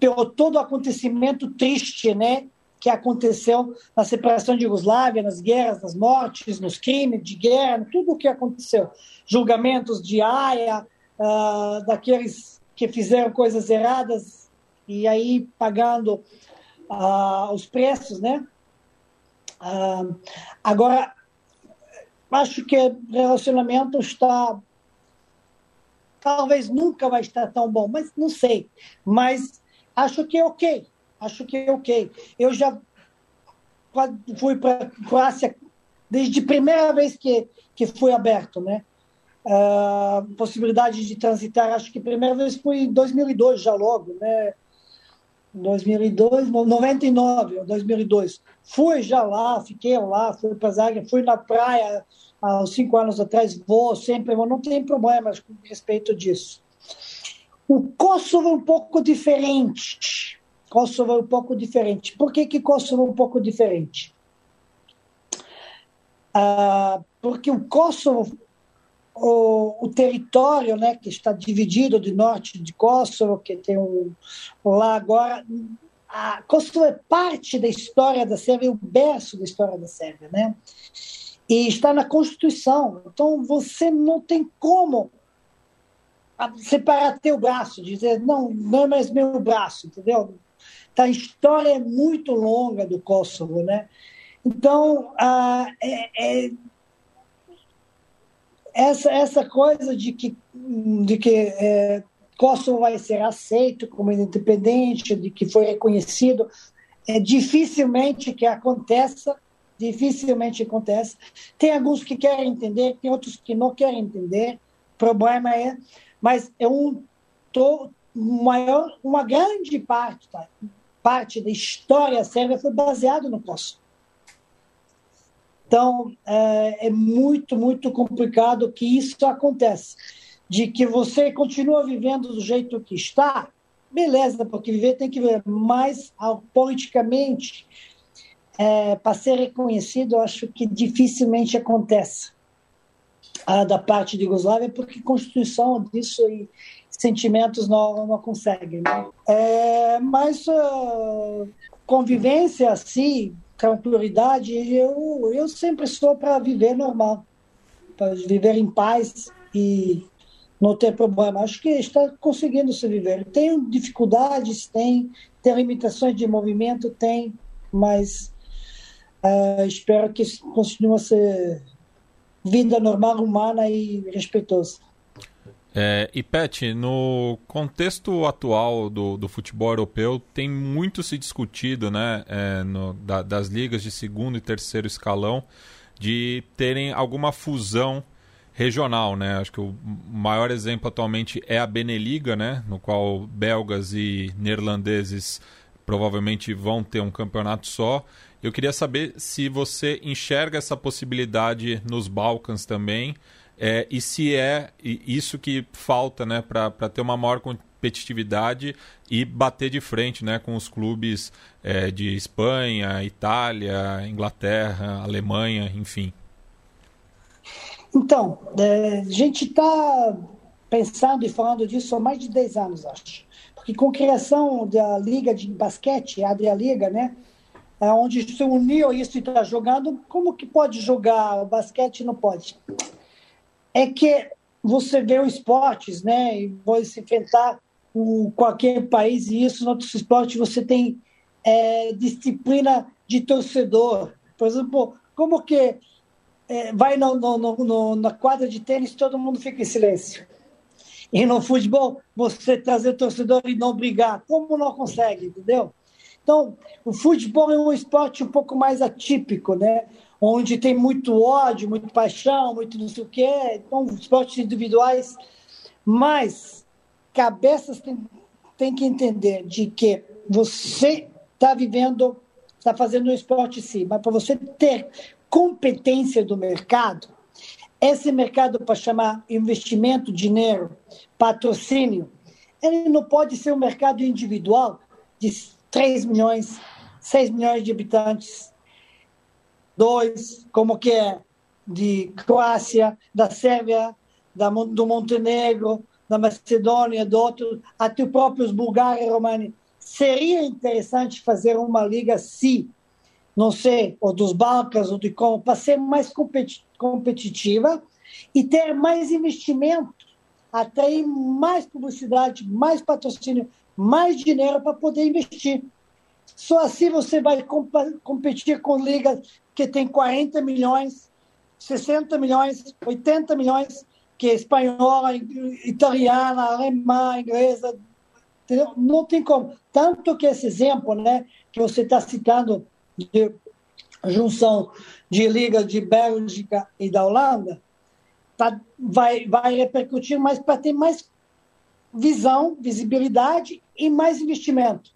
pelo todo acontecimento triste, né, que aconteceu na separação de Yugoslávia, nas guerras, nas mortes, nos crimes de guerra, tudo o que aconteceu, julgamentos de Haia, uh, daqueles que fizeram coisas erradas e aí pagando uh, os preços, né? Uh, agora, acho que relacionamento está talvez nunca vai estar tão bom, mas não sei. Mas acho que é ok. Acho que é ok. Eu já fui para a Croácia desde a primeira vez que, que foi aberto, né? Uh, possibilidade de transitar, acho que a primeira vez foi em 2002, já logo, né? 2002, 99, 2002. Fui já lá, fiquei lá, fui para Zagreb, fui na praia há cinco anos atrás, vou sempre, mas não tem problemas com respeito disso. O Kosovo é um pouco diferente. Kosovo é um pouco diferente. Por que, que Kosovo é um pouco diferente? Ah, porque o Kosovo, o, o, território né, que está dividido de norte de Kosovo, que tem um, lá agora, a Kosovo é parte da história da Sérvia, é o berço da história da Sérvia, né? E está na Constituição. Então você não tem como separar teu braço, dizer, não, não é mais meu braço, entendeu? Tá, a história é muito longa do Kosovo, né? Então, ah, é, é, essa, essa coisa de que, de que é, Kosovo vai ser aceito como independente, de que foi reconhecido, é dificilmente que aconteça, dificilmente acontece. Tem alguns que querem entender, tem outros que não querem entender. O problema é mas é um to, maior, uma grande parte, tá? parte da história sérvia foi baseado no Kosovo. Então, é, é, muito, muito complicado que isso aconteça. De que você continua vivendo do jeito que está, beleza, porque viver tem que ver, mas politicamente, é, para ser reconhecido, eu acho que dificilmente acontece da parte de Yugoslávia, porque Constituição disso e sentimentos não, não conseguem. Né? É, mas uh, convivência assim, tranquilidade, eu, eu sempre estou para viver normal, para viver em paz e não ter problema. Acho que está conseguindo se viver. Tem dificuldades, tem, tem limitações de movimento, tem, mas uh, espero que continue a ser vida normal, humana e respeitosa. É, e Pet, no contexto atual do, do futebol europeu, tem muito se discutido né, é, no, da, das ligas de segundo e terceiro escalão de terem alguma fusão regional, né? Acho que o maior exemplo atualmente é a Beneliga, né? No qual belgas e neerlandeses provavelmente vão ter um campeonato só. Eu queria saber se você enxerga essa possibilidade nos Balcãs também é, e se é isso que falta né, para ter uma maior competitividade e bater de frente né, com os clubes é, de Espanha, Itália, Inglaterra, Alemanha, enfim. Então, é, a gente está pensando e falando disso há mais de 10 anos, acho. Porque com a criação da Liga de Basquete, a Adria Liga, né, é, onde se uniu isso e está jogando, como que pode jogar o basquete não pode? É que você vê os esportes, né, e vai se enfrentar com qualquer país, e isso no outros esportes você tem é, disciplina de torcedor. Por exemplo, como que é, vai no, no, no, na quadra de tênis todo mundo fica em silêncio? E no futebol, você trazer torcedor e não brigar, como não consegue, entendeu? Então, o futebol é um esporte um pouco mais atípico, né? Onde tem muito ódio, muito paixão, muito não sei o quê. Então, esportes individuais. Mas cabeças têm que entender de que você está vivendo, está fazendo um esporte sim, mas para você ter competência do mercado, esse mercado para chamar investimento, dinheiro, patrocínio, ele não pode ser um mercado individual de 3 milhões, 6 milhões de habitantes, dois, como que é de Croácia, da Sérvia, da, do Montenegro, da Macedônia, do outro, até os próprios Bulgária e România. Seria interessante fazer uma liga assim, não sei, ou dos Balcãs, ou de como, para ser mais competitiva e ter mais investimento, atrair mais publicidade, mais patrocínio, mais dinheiro para poder investir. Só assim você vai competir com ligas que tem 40 milhões, 60 milhões, 80 milhões, que é espanhola, italiana, alemã, inglesa, não tem como. Tanto que esse exemplo né, que você está citando de junção de ligas de Bélgica e da Holanda, tá, vai, vai repercutir mais para ter mais visão, visibilidade e mais investimento.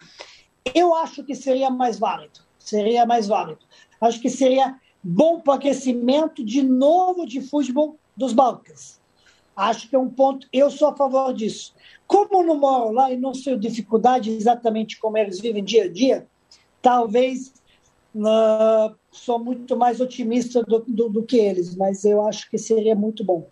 Eu acho que seria mais válido. Seria mais válido. Acho que seria bom para o aquecimento de novo de futebol dos Balcãs. Acho que é um ponto, eu sou a favor disso. Como não moro lá e não sei dificuldade exatamente como eles vivem dia a dia, talvez uh, sou muito mais otimista do, do, do, que eles, mas eu acho que seria muito bom.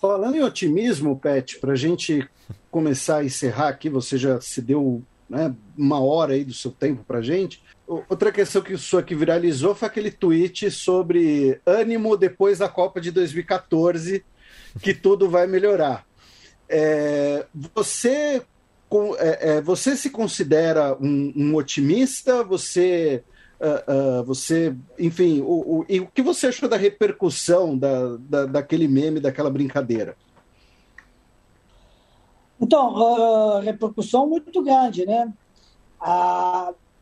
Falando em otimismo, Pet, para a gente começar a encerrar aqui, você já se deu né, uma hora aí do seu tempo para gente. Outra questão que isso aqui viralizou foi aquele tweet sobre ânimo depois da Copa de 2014 que tudo vai melhorar. É, você, é, é, você se considera um, um otimista? Você, uh, uh, você, enfim, o, o, e o que você achou da repercussão da, da, daquele meme, daquela brincadeira? Então, uh, repercussão muito grande, né?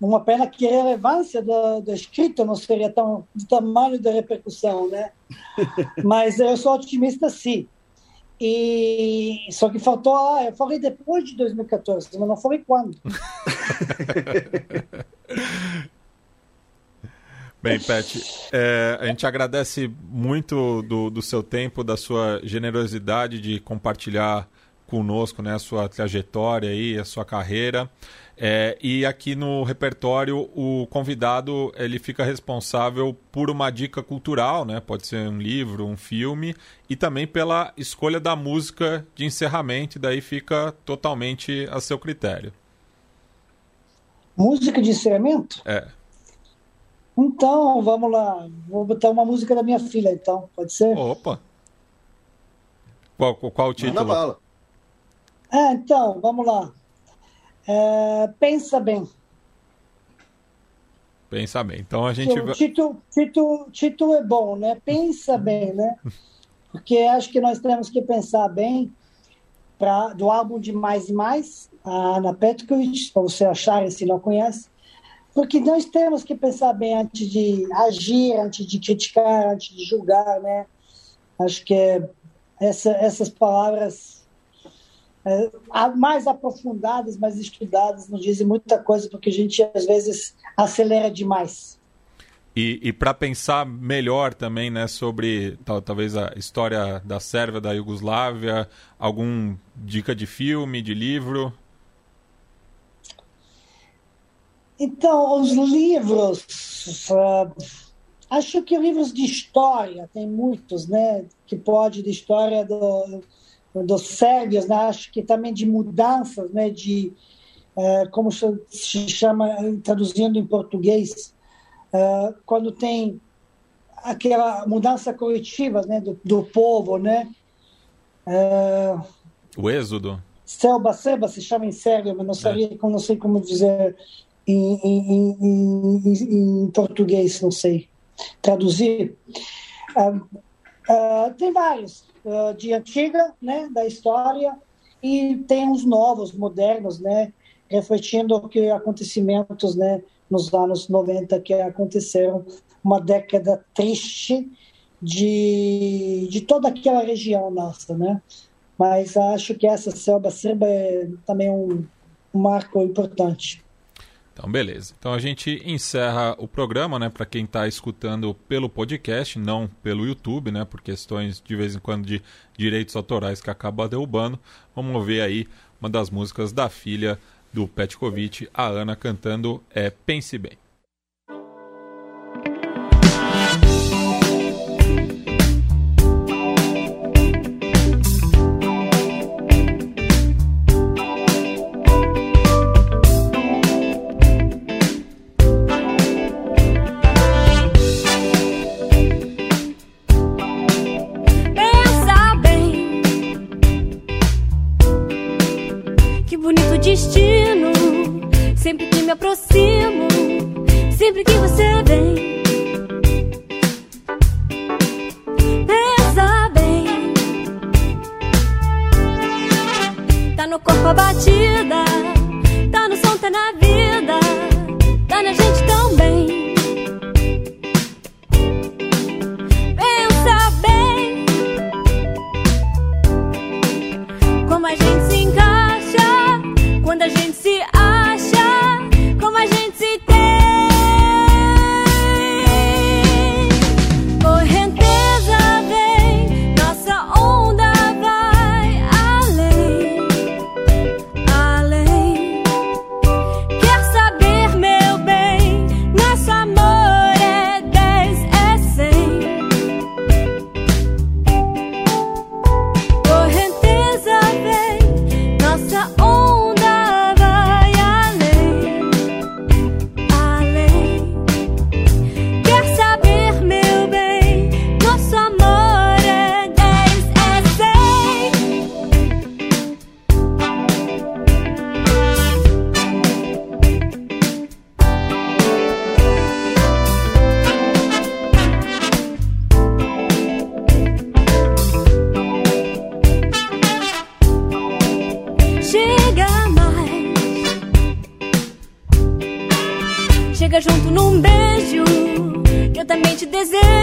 Uma pena que a relevância da, da escrita não seria tão do tamanho da repercussão, né? Mas eu sou otimista, sim. E só que faltou, ah, eu falei depois de 2014, mas não falei quando. Bem, Pet, é, a gente agradece muito do, do seu tempo, da sua generosidade de compartilhar conosco né, a sua trajetória aí, a sua carreira. É, e aqui no repertório o convidado ele fica responsável por uma dica cultural, né? Pode ser um livro, um filme, e também pela escolha da música de encerramento, e daí fica totalmente a seu critério. Música de encerramento? É. Então, vamos lá. Vou botar uma música da minha filha, então. Pode ser? Opa! Qual, qual o título? Manda bala. Ah, então, vamos lá. É, pensa bem. Pensa bem. Então a gente. O título, título, título é bom, né? Pensa bem, né? Porque acho que nós temos que pensar bem pra, do álbum de Mais e Mais, a Ana Petkovic, para você achar se não conhece. Porque nós temos que pensar bem antes de agir, antes de criticar, antes de julgar, né? Acho que essa, essas palavras é, mais aprofundadas, mais estudadas, nos dizem muita coisa, porque a gente às vezes acelera demais. E, e para pensar melhor também né, sobre tal, talvez a história da Sérvia, da Iugoslávia, algum dica de filme, de livro? Então, os livros, uh, acho que livros de história, tem muitos, né? Que pode, de história do, dos sérvios, né? acho que também de mudanças, né? de uh, como se chama, traduzindo em português, uh, quando tem aquela mudança coletiva né? do, do povo, né? Uh, o êxodo. Selba Seba se chama em sérvio, mas não, sabia, é. não sei como dizer em, em, em, em, português, não sei traduzir. tem vários uh, de antiga, né, da história, e tem os novos, modernos, né, refletindo que acontecimentos, né, nos anos 90 que aconteceram, uma década triste de, de toda aquela região nossa, né? Mas acho que essa selva serba é também um, um marco importante. Então, beleza. Então a gente encerra o programa, né, para quem está escutando pelo podcast, não pelo YouTube, né, por questões de vez em quando de direitos autorais que acaba derrubando. Vamos ver aí uma das músicas da filha do Petkovic, a Ana cantando é Pense Bem. Peso a medir.